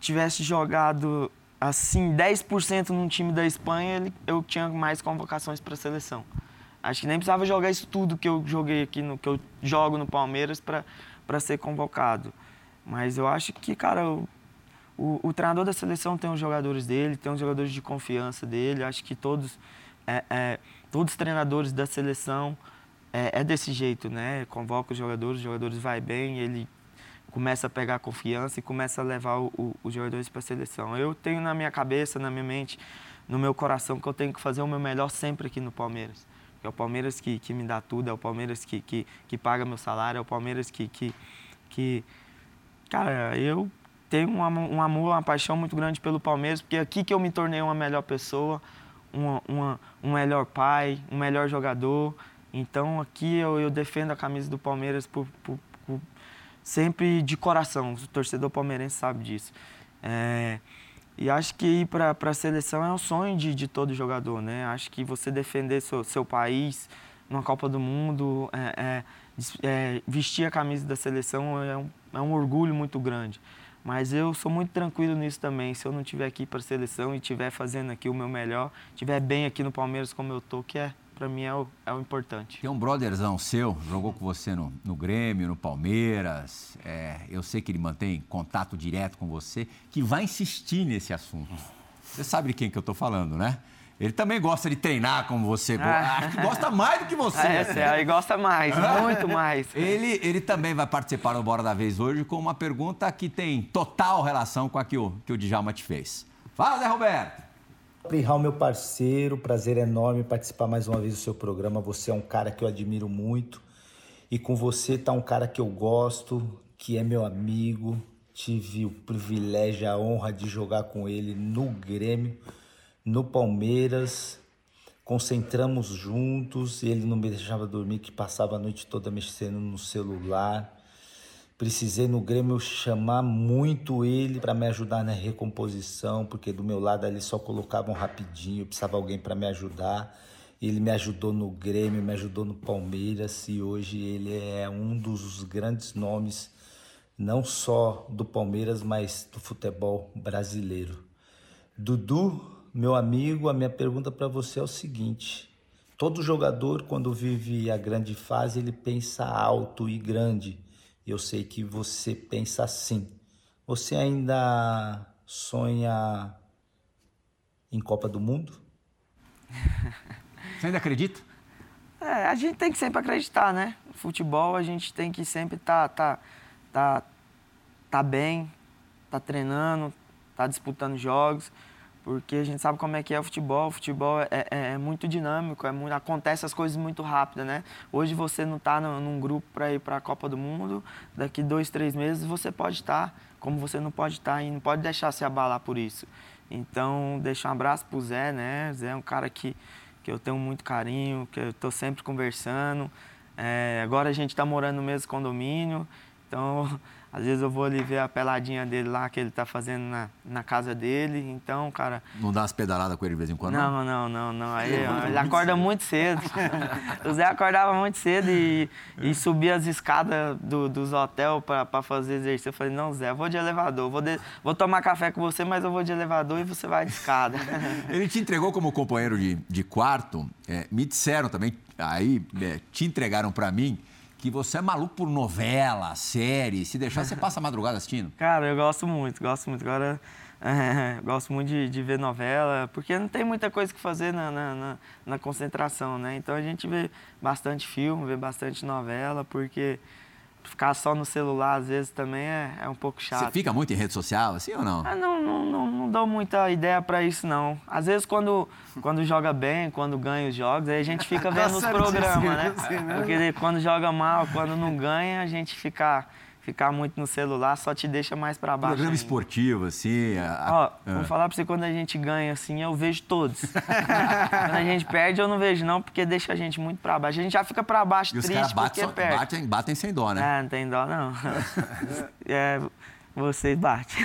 tivesse jogado assim 10% num time da Espanha, ele, eu tinha mais convocações para a seleção. Acho que nem precisava jogar isso tudo que eu joguei aqui, no, que eu jogo no Palmeiras para ser convocado. Mas eu acho que, cara, o, o, o, treinador da seleção tem os jogadores dele, tem os jogadores de confiança dele. Acho que todos, é, é, todos os treinadores da seleção é, é, desse jeito, né? Convoca os jogadores, os jogadores vai bem, ele começa a pegar confiança e começa a levar o, os jogadores para a seleção. Eu tenho na minha cabeça, na minha mente, no meu coração que eu tenho que fazer o meu melhor sempre aqui no Palmeiras é o Palmeiras que, que me dá tudo, é o Palmeiras que, que, que paga meu salário, é o Palmeiras que, que, que... Cara, eu tenho um, um amor, uma paixão muito grande pelo Palmeiras, porque é aqui que eu me tornei uma melhor pessoa, uma, uma, um melhor pai, um melhor jogador. Então aqui eu, eu defendo a camisa do Palmeiras por, por, por, sempre de coração. O torcedor palmeirense sabe disso. É, e acho que ir para a seleção é um sonho de, de todo jogador, né? Acho que você defender seu, seu país numa Copa do Mundo, é, é, é, vestir a camisa da seleção é um, é um orgulho muito grande. Mas eu sou muito tranquilo nisso também. Se eu não estiver aqui para a seleção e estiver fazendo aqui o meu melhor, estiver bem aqui no Palmeiras como eu tô, que é para mim é o, é o importante. Tem um brotherzão seu, jogou com você no, no Grêmio, no Palmeiras. É, eu sei que ele mantém contato direto com você, que vai insistir nesse assunto. Você sabe de quem que eu estou falando, né? Ele também gosta de treinar como você. Ah. Acho que gosta mais do que você. É, é, ele gosta mais, muito mais. Ele, ele também vai participar do Bora da Vez hoje com uma pergunta que tem total relação com a que o, que o Djalma te fez. Fala, Zé Roberto! Prihal, meu parceiro, prazer enorme participar mais uma vez do seu programa. Você é um cara que eu admiro muito e com você tá um cara que eu gosto, que é meu amigo. Tive o privilégio, a honra de jogar com ele no Grêmio, no Palmeiras. Concentramos juntos, ele não me deixava dormir, que passava a noite toda mexendo no celular. Precisei no Grêmio chamar muito ele para me ajudar na recomposição, porque do meu lado ali só colocavam rapidinho, precisava alguém para me ajudar. Ele me ajudou no Grêmio, me ajudou no Palmeiras e hoje ele é um dos grandes nomes, não só do Palmeiras, mas do futebol brasileiro. Dudu, meu amigo, a minha pergunta para você é o seguinte: todo jogador, quando vive a grande fase, ele pensa alto e grande eu sei que você pensa assim. Você ainda sonha em Copa do Mundo? Você ainda acredita? É, a gente tem que sempre acreditar, né? No futebol a gente tem que sempre estar tá, tá, tá, tá bem, tá treinando, tá disputando jogos porque a gente sabe como é que é o futebol. O futebol é, é, é muito dinâmico, é muito, acontece as coisas muito rápido, né? Hoje você não está num grupo para ir para a Copa do Mundo, daqui dois, três meses você pode estar, tá, como você não pode estar tá, e não pode deixar se abalar por isso. Então, deixar um abraço pro Zé, né? Zé é um cara que, que eu tenho muito carinho, que eu estou sempre conversando. É, agora a gente está morando no mesmo condomínio, então Às vezes eu vou ali ver a peladinha dele lá que ele tá fazendo na, na casa dele. Então, cara. Não dá umas pedaladas com ele de vez em quando? Não, não, não, não. Aí, ele acorda muito cedo. o Zé acordava muito cedo e, e subia as escadas do, dos hotéis para fazer exercício. Eu falei, não, Zé, eu vou de elevador. Vou, de, vou tomar café com você, mas eu vou de elevador e você vai de escada. ele te entregou como companheiro de, de quarto. É, me disseram também, aí é, te entregaram para mim que você é maluco por novela, série. Se deixar, você passa a madrugada assistindo? Cara, eu gosto muito, gosto muito. Agora, é, gosto muito de, de, ver novela, porque não tem muita coisa que fazer na, na, na, na concentração, né? Então a gente vê bastante filme, vê bastante novela, porque ficar só no celular, às vezes, também é, é um pouco chato. Você fica muito em rede social, assim ou não? Ah, não, não, não, não dou muita ideia para isso, não. Às vezes, quando, quando joga bem, quando ganha os jogos, aí a gente fica vendo os programas, né? né? Porque quando joga mal, quando não ganha, a gente fica ficar muito no celular só te deixa mais para baixo. Programa ainda. esportivo, assim. A... Ó, ah. vou falar para você, quando a gente ganha, assim, eu vejo todos. quando a gente perde, eu não vejo, não, porque deixa a gente muito para baixo. A gente já fica para baixo e triste os porque só, perde. Batem, batem sem dó, né? É, não tem dó, não. é, vocês batem.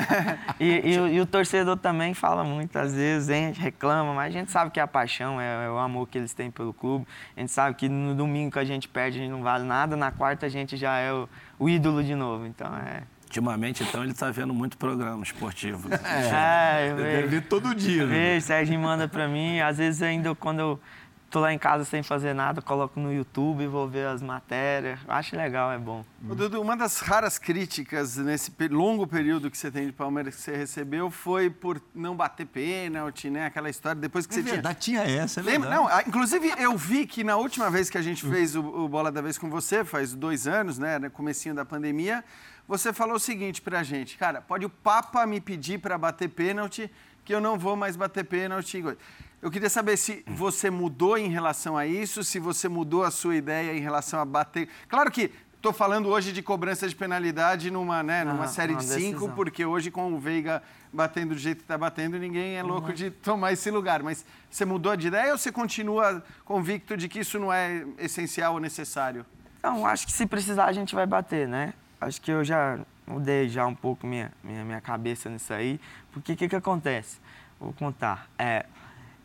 e, e, e, o torcedor também fala muitas vezes, a gente reclama, mas a gente sabe que é a paixão, é, é, o amor que eles têm pelo clube. A gente sabe que no domingo que a gente perde, a gente não vale nada, na quarta a gente já é o, o ídolo de novo. Então é. Ultimamente, então, ele está vendo muito programa esportivo. É, é eu vejo. ver todo dia. Né? Vejo, Sérgio manda para mim. Às vezes, ainda quando eu tô lá em casa sem fazer nada, coloco no YouTube, vou ver as matérias. Acho legal, é bom. Dudu, uma das raras críticas nesse longo período que você tem de Palmeiras que você recebeu foi por não bater pênalti, né? Aquela história depois que é você verdade, tinha. tinha essa, é Lembra? Não, inclusive eu vi que na última vez que a gente fez o, o Bola da Vez com você, faz dois anos, né? No comecinho da pandemia, você falou o seguinte pra gente, cara, pode o Papa me pedir para bater pênalti que eu não vou mais bater pênalti. Eu queria saber se você mudou em relação a isso, se você mudou a sua ideia em relação a bater. Claro que estou falando hoje de cobrança de penalidade numa, né, numa ah, série de cinco, porque hoje com o Veiga batendo do jeito que está batendo, ninguém é louco uhum. de tomar esse lugar. Mas você mudou de ideia ou você continua convicto de que isso não é essencial ou necessário? Não, acho que se precisar a gente vai bater, né? Acho que eu já mudei já um pouco minha, minha, minha cabeça nisso aí. Porque o que, que acontece? Vou contar. É,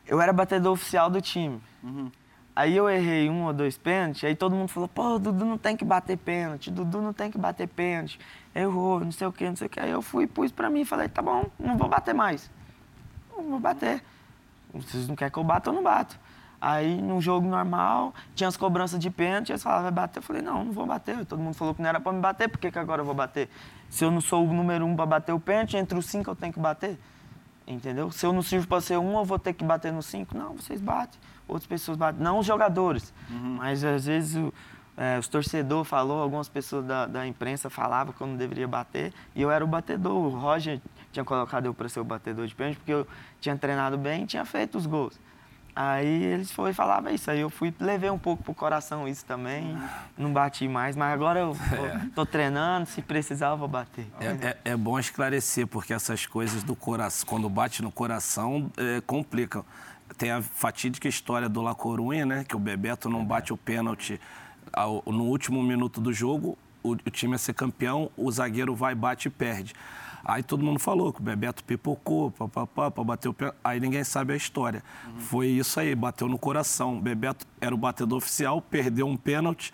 eu era batedor oficial do time. Uhum. Aí eu errei um ou dois pênaltis, aí todo mundo falou, pô, Dudu não tem que bater pênalti, Dudu não tem que bater pênalti, errou, não sei o quê, não sei o quê. Aí eu fui, pus pra mim e falei, tá bom, não vou bater mais. Não vou bater. Vocês não querem que eu bata, eu não bato. Aí, num jogo normal, tinha as cobranças de pênalti, eles falavam, vai bater. Eu falei, não, não vou bater. Todo mundo falou que não era pra me bater, por que, que agora eu vou bater? Se eu não sou o número um pra bater o pênalti, entre os cinco eu tenho que bater. Entendeu? Se eu não sirvo para ser um, eu vou ter que bater no cinco. Não, vocês batem. Outras pessoas batem. Não os jogadores. Uhum. Mas às vezes o, é, os torcedores falou, algumas pessoas da, da imprensa falavam que eu não deveria bater. E eu era o batedor. O Roger tinha colocado eu para ser o batedor de pênalti, porque eu tinha treinado bem e tinha feito os gols. Aí eles foi falava isso, aí eu fui, levei um pouco pro coração isso também, não bati mais, mas agora eu é. tô, treinando, se precisar eu vou bater. É, é, é, bom esclarecer, porque essas coisas do coração, quando bate no coração, é, complicam. Tem a fatídica história do La Corunha, né, que o Bebeto não bate o pênalti ao, no último minuto do jogo, o, o time ia ser campeão, o zagueiro vai, bate e perde. Aí todo mundo falou que o Bebeto pipocou, papapá, para bater o pé. Aí ninguém sabe a história. Uhum. Foi isso aí, bateu no coração. O Bebeto era o batedor oficial, perdeu um pênalti.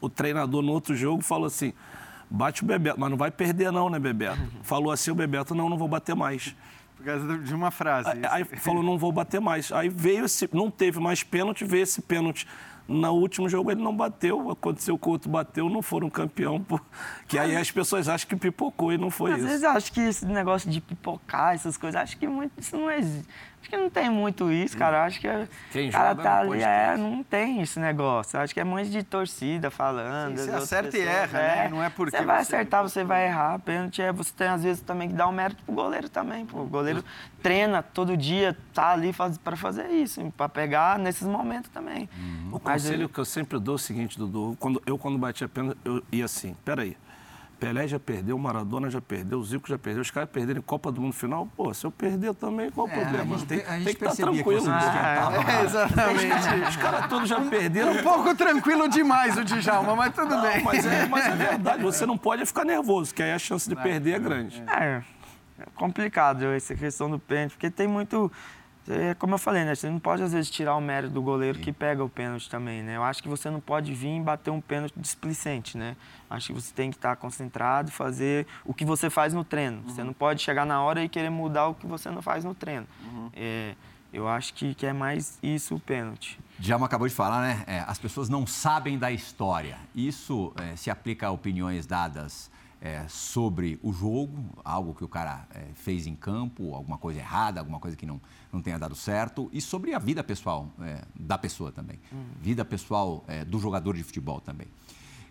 O treinador no outro jogo falou assim: bate o Bebeto, mas não vai perder, não, né, Bebeto? Falou assim: o Bebeto, não, não vou bater mais. Por causa de uma frase. Aí, aí falou: não vou bater mais. Aí veio esse. Não teve mais pênalti, veio esse pênalti no último jogo ele não bateu, aconteceu que o outro bateu, não foram campeão. Por... Que aí as pessoas acham que pipocou e não foi Às isso. Às vezes eu acho que esse negócio de pipocar, essas coisas, acho que muito, isso não existe. Acho que não tem muito isso, cara. Acho que Quem o cara joga tá ali, é, não tem esse negócio. Acho que é muito de torcida falando. Sim, você acerta pessoas, e erra, né? é. né? Não é porque. Você vai acertar, você vai errar. Pênalti é. Você tem, às vezes, também que dar um mérito pro goleiro também. Pô. O goleiro treina todo dia, tá ali faz, para fazer isso, para pegar nesses momentos também. Uhum. O conselho que eu sempre dou é o seguinte, Dudu, quando, eu quando bati a pênalti, eu ia assim, peraí, Pelé já perdeu, Maradona já perdeu, Zico já perdeu, os caras perderam em Copa do Mundo final. Pô, se eu perder também, qual o É, problema? a gente- tem, a gente tem que estar que tranquilo. Ah, É, exatamente. Os caras todos já perderam. Um pouco tranquilo demais o Djalma, mas tudo Não, bem. mas é, mas é verdade, você não pode ficar nervoso, que aí a chance de perder é grande. É, é complicado essa questão do pênalti, porque tem muito. É, como eu falei, né? Você não pode, às vezes, tirar o mérito do goleiro que pega o pênalti também, né? Eu acho que você não pode vir e bater um pênalti displicente, né? Acho que você tem que estar concentrado e fazer o que você faz no treino. Você não pode chegar na hora e querer mudar o que você não faz no treino. É, eu acho que, que é mais isso o pênalti. Djalma acabou de falar, né? É, as pessoas não sabem da história. Isso é, se aplica a opiniões dadas é, sobre o jogo, algo que o cara é, fez em campo, alguma coisa errada, alguma coisa que não, não tenha dado certo, e sobre a vida pessoal é, da pessoa também. Vida pessoal é, do jogador de futebol também.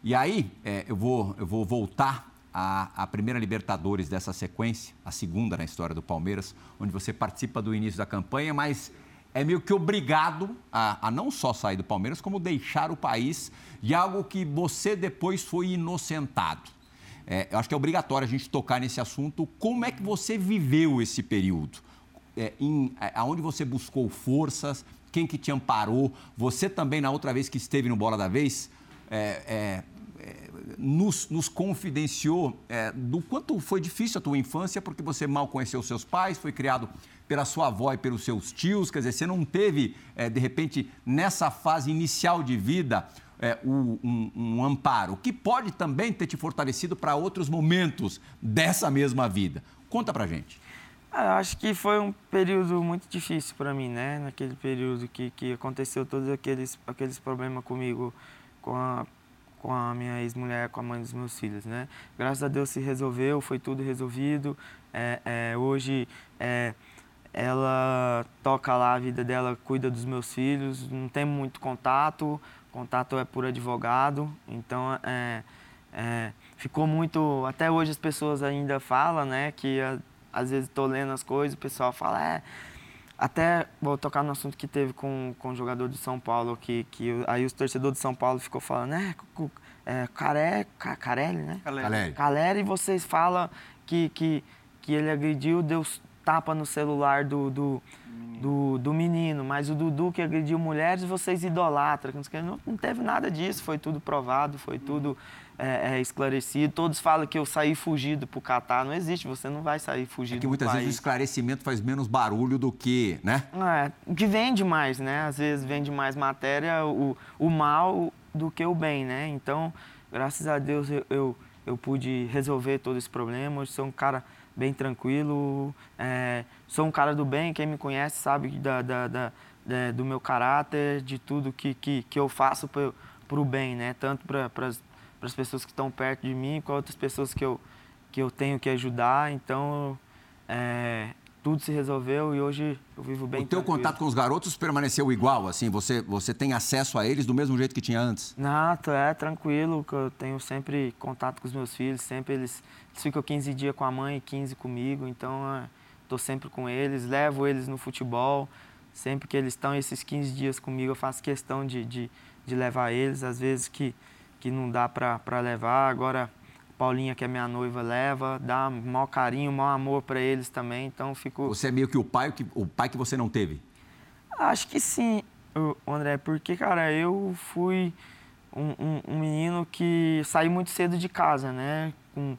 E aí, é, eu, vou, eu vou voltar à, à primeira Libertadores dessa sequência, a segunda na história do Palmeiras, onde você participa do início da campanha, mas é meio que obrigado a, a não só sair do Palmeiras, como deixar o país de algo que você depois foi inocentado. É, eu acho que é obrigatório a gente tocar nesse assunto. Como é que você viveu esse período? É, em, é, aonde você buscou forças? Quem que te amparou? Você também, na outra vez que esteve no Bola da Vez, é, é, é, nos, nos confidenciou do quanto foi difícil a tua infância, porque você mal conheceu seus pais, foi criado pela sua avó e pelos seus tios, quer dizer, você não teve, de repente, nessa fase inicial de vida, é, um, um- um amparo, que pode também ter te fortalecido para outros momentos dessa mesma vida. Conta pra gente. Ah, acho que foi um período muito difícil para mim, né? Naquele período que, que aconteceu todos aqueles, aqueles problemas comigo, com a, com a minha ex-mulher, com a mãe dos meus filhos, né? Graças a Deus se resolveu, foi tudo resolvido. É, é, hoje é, ela toca lá a vida dela, cuida dos meus filhos, não tem muito contato, contato é por advogado, então é, é, ficou muito. Até hoje as pessoas ainda falam, né, que a- às vezes estou lendo as coisas, o pessoal fala, é. Até vou tocar no assunto que teve com, com o jogador de São Paulo, que, que aí os torcedores de São Paulo ficou falando, é, é Caré, Ca- Carelli, né? Caleri. Galera, e vocês falam que, que, que ele agrediu, deu tapa no celular do, do, do, do menino, mas o Dudu que agrediu mulheres, vocês idolatram. Não, o não, teve nada disso, foi tudo provado, foi tudo é, é, esclarecido. Todos falam que eu saí fugido pro Catar. Não existe, você não vai sair fugido É que muitas vezes o esclarecimento faz menos barulho do que, né? É, o que vende mais, né? Às vezes vende mais matéria, o, o mal do que o bem, né? Então, graças a Deus eu, eu, eu pude resolver todo esse problema. Hoje sou um cara bem tranquilo, é, sou um cara do bem. Quem me conhece sabe da, da, da- do meu caráter, de tudo que, que, que eu faço para o bem, né? Tanto para as pessoas que estão perto de mim, quanto outras pessoas que eu, que eu tenho que ajudar. Então, é, tudo se resolveu e hoje eu vivo bem o teu tranquilo. contato com os garotos permaneceu igual, assim? Você, você tem acesso a eles do mesmo jeito que tinha antes? Não, tô- é tranquilo, que eu tenho sempre contato com os meus filhos, sempre eles, eles ficam 15 dias com a mãe e 15 comigo, então estou sempre com eles, levo eles no futebol, sempre que eles estão esses 15 dias comigo, eu faço questão de, de, de levar eles, às vezes que, que não dá para levar, agora Paulinha, que é minha noiva, leva, dá maior carinho, maior amor para eles também, então fico... Você é meio que o pai que, o pai que você não teve? Acho que sim, André, porque, cara, eu fui um, um- um menino que saí muito cedo de casa, né? Com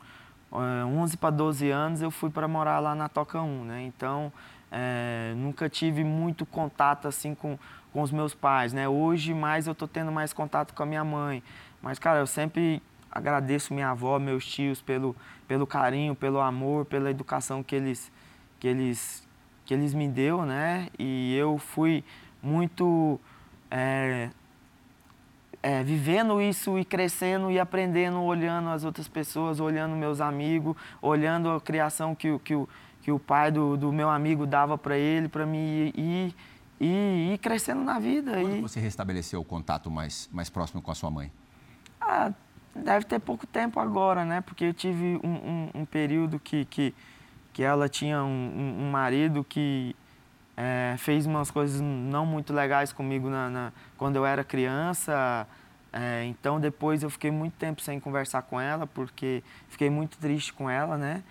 eh, 11 para 12 anos eu fui para morar lá na Toca 1, né? Então, eh, nunca tive muito contato, assim, com, com os meus pais, né? Hoje, mais eu tô tendo mais contato com a minha mãe. Mas, cara, eu sempre agradeço minha avó, meus tios, pelo, pelo carinho, pelo amor, pela educação que eles, que eles que eles me deu, né? E eu fui muito é, é, vivendo isso e crescendo e aprendendo, olhando as outras pessoas, olhando meus amigos, olhando a criação que, o- que, o, que o pai do, do meu amigo dava para ele, para mim e, e, e crescendo na vida. Quando E, você restabeleceu o contato mais, mais próximo com a sua mãe? ah, deve ter pouco tempo agora, né? Porque eu tive um, um- um período que, que, que ela tinha um, um- marido que é, fez umas coisas não muito legais comigo na, na- quando eu era criança. É, então depois eu fiquei muito tempo sem conversar com ela, porque fiquei muito triste com ela, né?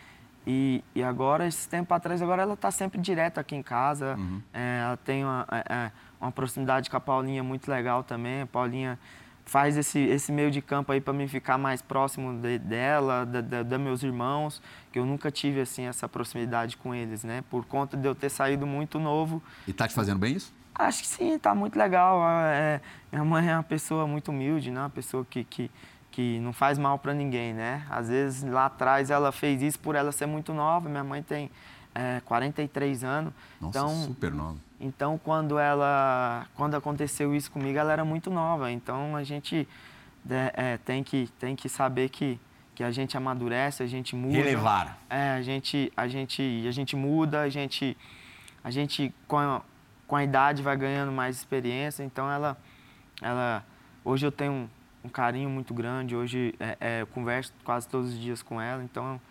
E, e agora, esse tempo atrás, agora ela está sempre direto aqui em casa. Uhum. É, ela tem uma, é, é, uma proximidade com a Paulinha muito legal também. A Paulinha faz esse, esse meio de campo aí para mim ficar mais próximo de, dela, da, da, da, meus irmãos, que eu nunca tive assim essa proximidade com eles, né? Por conta de eu ter saído muito novo. E tá te fazendo bem isso? Acho que sim, tá muito legal. É, minha mãe é uma pessoa muito humilde, né? Uma pessoa que, que, que não faz mal para ninguém, né? Às vezes lá atrás ela fez isso por ela ser muito nova. Minha mãe tem é, 43 anos. Nossa, então, super nova. Então, quando ela, quando aconteceu isso comigo, ela era muito nova. Então, a gente é, tem que tem que saber que que a gente amadurece, a gente muda. Relevar. É, a gente a gente a gente muda, a gente a gente com a, com a idade vai ganhando mais experiência. Então, ela ela hoje eu tenho um, um carinho muito grande. Hoje é, é, eu converso quase todos os dias com ela. Então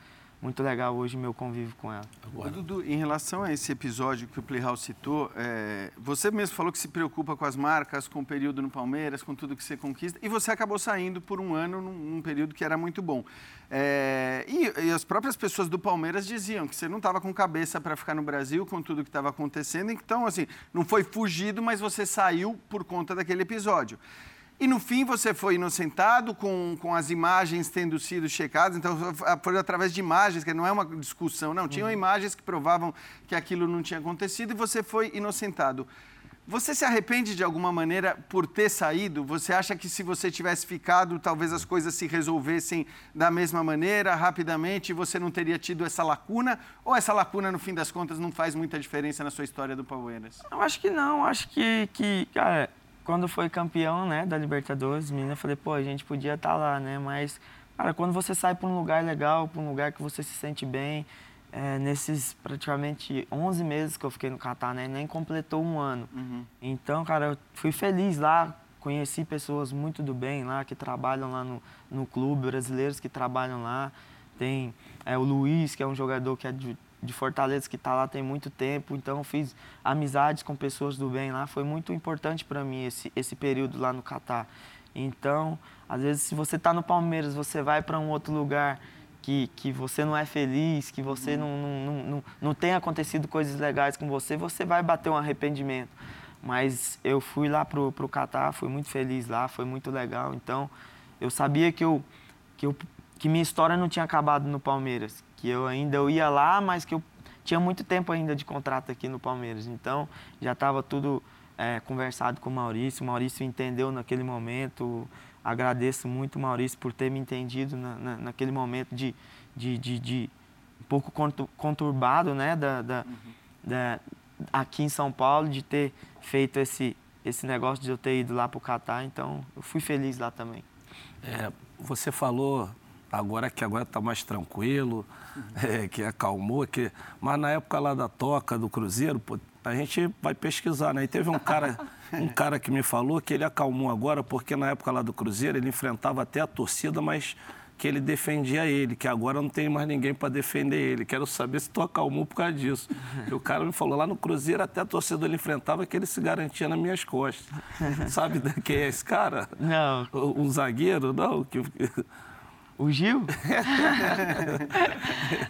muito legal hoje meu convívio com ela. Agora. Dudu, em relação a esse episódio que o Playhouse citou, é, você mesmo falou que se preocupa com as marcas, com o período no Palmeiras, com tudo que você conquista, e você acabou saindo por um ano num, num período que era muito bom. É, e, e, as próprias pessoas do Palmeiras diziam que você não estava com cabeça para ficar no Brasil com tudo que estava acontecendo, então, assim, não foi fugido, mas você saiu por conta daquele episódio. E no fim você foi inocentado com, com as imagens tendo sido checadas. Então foi através de imagens, que não é uma discussão, não. Tinham uhum. imagens que provavam que aquilo não tinha acontecido e você foi inocentado. Você se arrepende de alguma maneira por ter saído? Você acha que se você tivesse ficado, talvez as coisas se resolvessem da mesma maneira, rapidamente, e você não teria tido essa lacuna? Ou essa lacuna, no fim das contas, não faz muita diferença na sua história do Palmeiras? Eu acho que não. Acho que, que cara, quando foi campeão, né, da Libertadores, menina, eu falei, pô, a gente podia estar tá lá, né? Mas, cara, quando você sai para um lugar legal, para um lugar que você se sente bem, é, nesses praticamente 11 meses que eu fiquei no Catar, né, nem completou um ano. Uhum. Então, cara, eu fui feliz lá, conheci pessoas muito do bem lá, que trabalham lá no, no clube, brasileiros que trabalham lá. Tem é, o Luiz, que é um jogador que é de de Fortaleza que está lá tem muito tempo, então fiz amizades com pessoas do bem lá, foi muito importante para mim esse, esse período lá no Catar. Então, às vezes, se você está no Palmeiras, você vai para um outro lugar que, que você não é feliz, que você não, não, não, não tem acontecido coisas legais com você, você vai bater um arrependimento. Mas eu fui lá para o Catar, fui muito feliz lá, foi muito legal. Então, eu sabia que, eu, que, eu, que minha história não tinha acabado no Palmeiras, que eu ainda eu ia lá, mas que eu tinha muito tempo ainda de contrato aqui no Palmeiras. Então, já estava tudo é, conversado com o Maurício. O Maurício entendeu naquele momento. Agradeço muito o Maurício por ter me entendido na, na, naquele momento de, de, de, de, um pouco conturbado né, da, da, uhum. da, aqui em São Paulo, de ter feito esse, esse negócio de eu ter ido lá para o Catar. Então, eu fui feliz lá também. É, você falou agora que agora está mais tranquilo, é, que acalmou, que... mas na época lá da toca do Cruzeiro, pô, a gente vai pesquisar, né? E teve um cara, um cara que me falou que ele acalmou agora, porque na época lá do Cruzeiro ele enfrentava até a torcida, mas que ele defendia ele, que agora não tem mais ninguém para defender ele. Quero saber se tu acalmou por causa disso. E o cara me falou, lá no Cruzeiro até a torcida ele enfrentava que ele se garantia nas minhas costas. Sabe quem é esse cara? Não. Um zagueiro, não? Que... O Gil?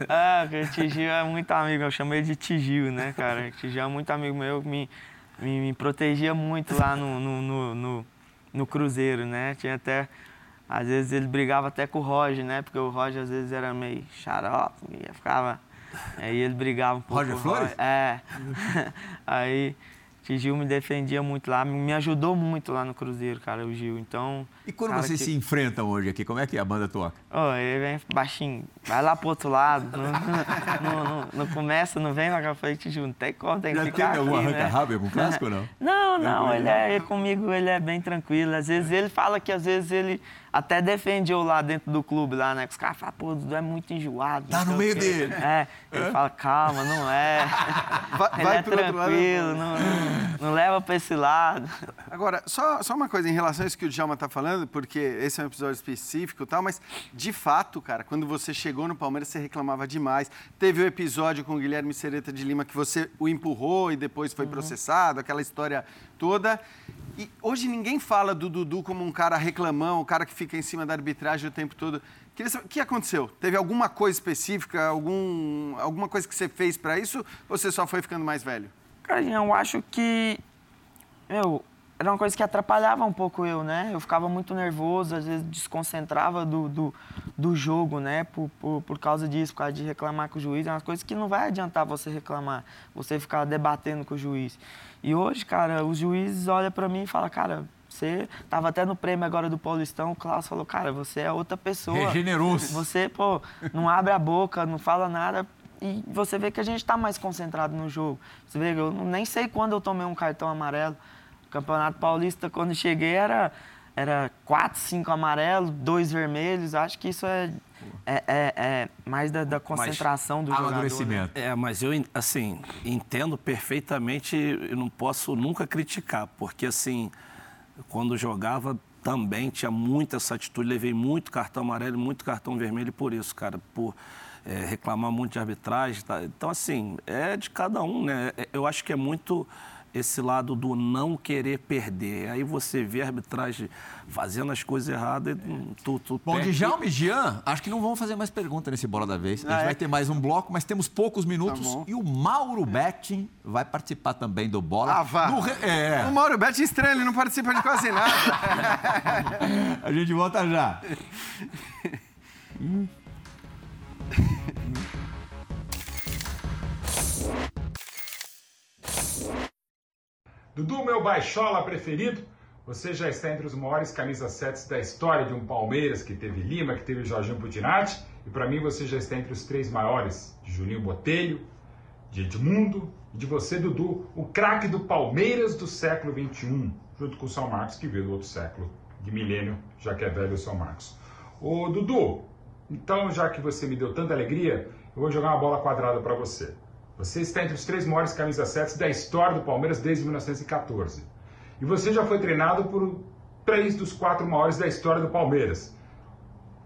ah, o Tigil é muito amigo, eu chamei de Tigil, né, cara? O Tigil é muito amigo meu, me, me, me protegia muito lá no, no, no, no, no Cruzeiro, né? Tinha até às vezes ele brigava até com o Roger, né? Porque o Roger às vezes era meio xarope, ficava. Aí ele brigava um pouco. Roger Flores? É. aí que Gil me defendia muito lá, me ajudou muito lá no Cruzeiro, cara, o Gil. Então. E quando vocês que... se enfrentam hoje aqui, como é que a banda toca? Oh, ele vem baixinho, vai lá pro outro lado. não, não, não, começa, não vem lá pra frente, não tem como, tem que Já ficar. Já teve algum arranca-rabo com o clássico ou não? Não, não, ele é, comigo ele é bem tranquilo. Às vezes ele fala que às vezes ele. até defende eu lá dentro do clube, lá, né? Que os caras falam, pô, Dudu é muito enjoado. Tá no meio dele. É, ele fala, calma, não é. Vai, ele vai é pro outro lado. tranquilo, não, não, não leva pra esse lado. Agora, só, só uma coisa em relação a isso que o Djalma tá falando, porque esse é um episódio específico e tal, mas de fato, cara, quando você chegou no Palmeiras, você reclamava demais. Teve o episódio com o Guilherme Sereta de Lima que você o empurrou e depois foi processado, aquela história toda. E hoje ninguém fala do Dudu como um cara reclamão, o cara que fica em cima da arbitragem o tempo todo. Queria saber, o que aconteceu? Teve alguma coisa específica, algum, alguma coisa que você fez para isso ou você só foi ficando mais velho? Cara, eu acho que. Meu, era uma coisa que atrapalhava um pouco eu, né? Eu ficava muito nervoso, às vezes desconcentrava do, do, do jogo, né? Por, por, por causa disso, por causa de reclamar com o juiz. É uma coisa que não vai adiantar você reclamar, você ficar debatendo com o juiz. E hoje, cara, os juízes olham para mim e falam, cara, você tava até no prêmio agora do Paulistão, o Klaus falou, cara, você é outra pessoa. Generoso. Você, pô, não abre a boca, não fala nada. E você vê que a gente está mais concentrado no jogo. Você vê, eu nem sei quando eu tomei um cartão amarelo. O Campeonato Paulista, quando cheguei, era, era quatro, cinco amarelos, dois vermelhos. Acho que isso é, é, é- é mais da, da concentração do jogador. né? Amadurecimento. É, mas eu, assim, entendo perfeitamente e não posso nunca criticar, porque, assim, quando jogava também tinha muita essa atitude, levei muito cartão amarelo, e muito cartão vermelho por isso, cara, por é, reclamar muito de arbitragem. tá? Então, assim, é de cada um, né? É, Eu acho que é muito esse lado do não querer perder. Aí você vê a arbitragem fazendo as coisas erradas e hum, tu, tu Bom, perde. Djalma e Jean, acho que não vão fazer mais pergunta nesse Bola da Vez. A gente é? vai ter mais um bloco, mas temos poucos minutos. bom. e o Mauro Betting vai participar também do Bola. Ah, vá. Re- É. O Mauro Betti é estranho, ele não participa de quase nada. A gente volta já. Dudu, meu baixola preferido, você já está entre os maiores camisas sets da história de um Palmeiras, que teve Lima, que teve Jorginho Putinati, e para mim você já está entre os três maiores, de Julinho Botelho, de Edmundo e de você, Dudu, o craque do Palmeiras do século XXI, junto com o São Marcos, que veio do outro século, de milênio, já que é velho o São Marcos. Ô Dudu, então já que você me deu tanta alegria, eu vou jogar uma bola quadrada para você. Você está entre os três maiores camisas sets da história do Palmeiras desde 1914. E você já foi treinado por três dos quatro maiores da história do Palmeiras.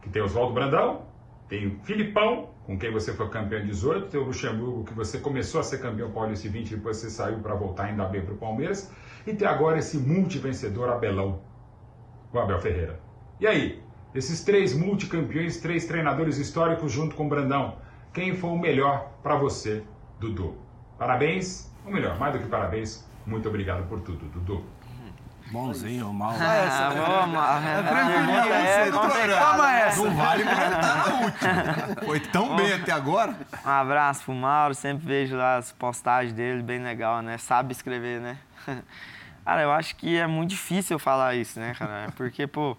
Que tem Oswaldo Brandão, tem o Filipão, com quem você foi campeão em 18, tem o Luxemburgo, que você começou a ser campeão paulista em 20, depois você saiu para voltar ainda bem para o Palmeiras, e tem agora esse multivencedor Abelão, o Abel Ferreira. E aí, esses três multicampeões, três treinadores históricos junto com o Brandão, quem foi o melhor para você, Dudu? Parabéns, ou melhor, mais do que parabéns, muito obrigado por tudo, Dudu. Bonzinho, mal. Ah, vamos, é complicada, Toma essa. Não vale ele tá na última. Foi tão bem até agora. Um abraço pro Mauro, sempre vejo lá as postagens dele, bem legal, né? Sabe escrever, né? Cara, eu acho que é muito difícil eu falar isso, né, cara? Porque, pô,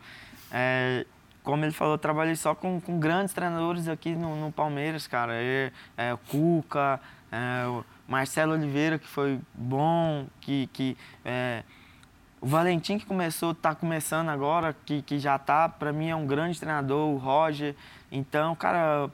é, como ele falou, eu trabalhei só com, com grandes treinadores aqui no, no Palmeiras, cara. É, é, Cuca, é, o Marcelo Oliveira, que foi bom, que. que é, o Valentim que começou, tá começando agora, que, que já tá, para mim é um grande treinador, o Roger. Então, cara,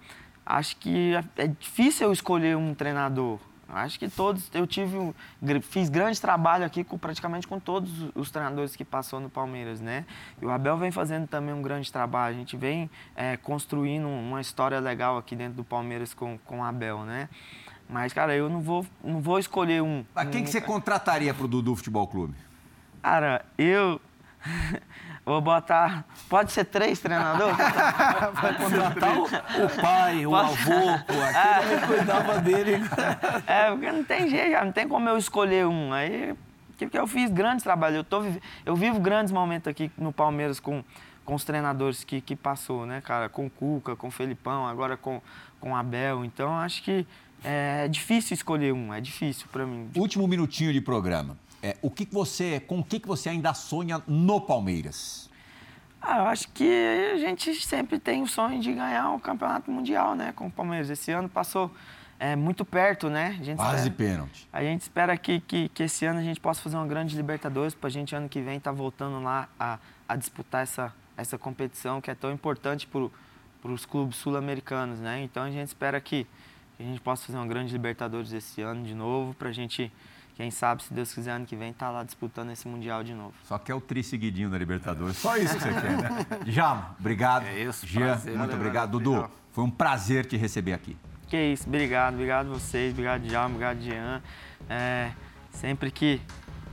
acho que é, é difícil eu escolher um treinador. Acho que todos, eu tive, fiz grande trabalho aqui com praticamente com todos os treinadores que passou no Palmeiras, né? E o Abel vem fazendo também um grande trabalho. A gente vem é, construindo uma história legal aqui dentro do Palmeiras com, com o Abel, né? Mas, cara, eu não vou, não vou escolher um. Mas quem um- que você contrataria pro Dudu Futebol Clube? Cara, eu vou botar. Pode ser três treinadores? Contratar o, o pai, o Posso- avô, o aquele que cuidava dele. é, porque não tem jeito, não tem como eu escolher um. Aí, porque eu fiz grandes trabalhos. Eu, tô, eu vivo grandes momentos aqui no Palmeiras com, com os treinadores que, que passou, né, cara? Com o Cuca, com o Felipão, agora com, com o Abel. Então, acho que é difícil escolher um, é difícil pra mim. Último minutinho de programa. É, o que que você, com o que, que você ainda sonha no Palmeiras? Ah, eu acho que a gente sempre tem o sonho de ganhar o campeonato mundial, né, com o Palmeiras. Esse ano passou é, muito perto, né? A gente Quase espera, pênalti. a gente espera que, que, que esse ano a gente possa fazer uma grande Libertadores, para a gente ano que vem estar voltando lá a, a disputar essa, essa competição que é tão importante para os clubes sul-americanos, né? Então a gente espera que, que a gente possa fazer uma grande Libertadores esse ano de novo, para a gente quem sabe, se Deus quiser, ano que vem, tá lá disputando esse Mundial de novo. Só que é o tri seguidinho da Libertadores. Só isso que você quer, né? Já, obrigado. É isso, Jean, prazer. muito obrigado. Dudu, legal. foi um prazer te receber aqui. Que isso, obrigado, obrigado vocês, obrigado Djalma, obrigado Jean. É, sempre que,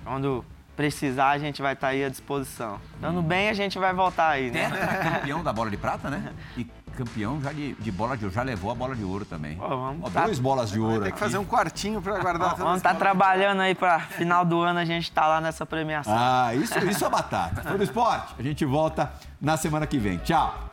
quando precisar, a gente vai estar aí à disposição. Dando bem, a gente vai voltar aí, né? Tetra campeão da bola de prata, né? E campeão já de, de bola de ouro, já levou a bola de ouro também. Pô, vamos Ó, tá- duas bolas de ouro Tem que fazer um quartinho para guardar Vamos estar bolas. trabalhando aí para final do ano a gente tá lá nessa premiação. Ah, isso, isso é batata. Foi do esporte. A gente volta na semana que vem. Tchau.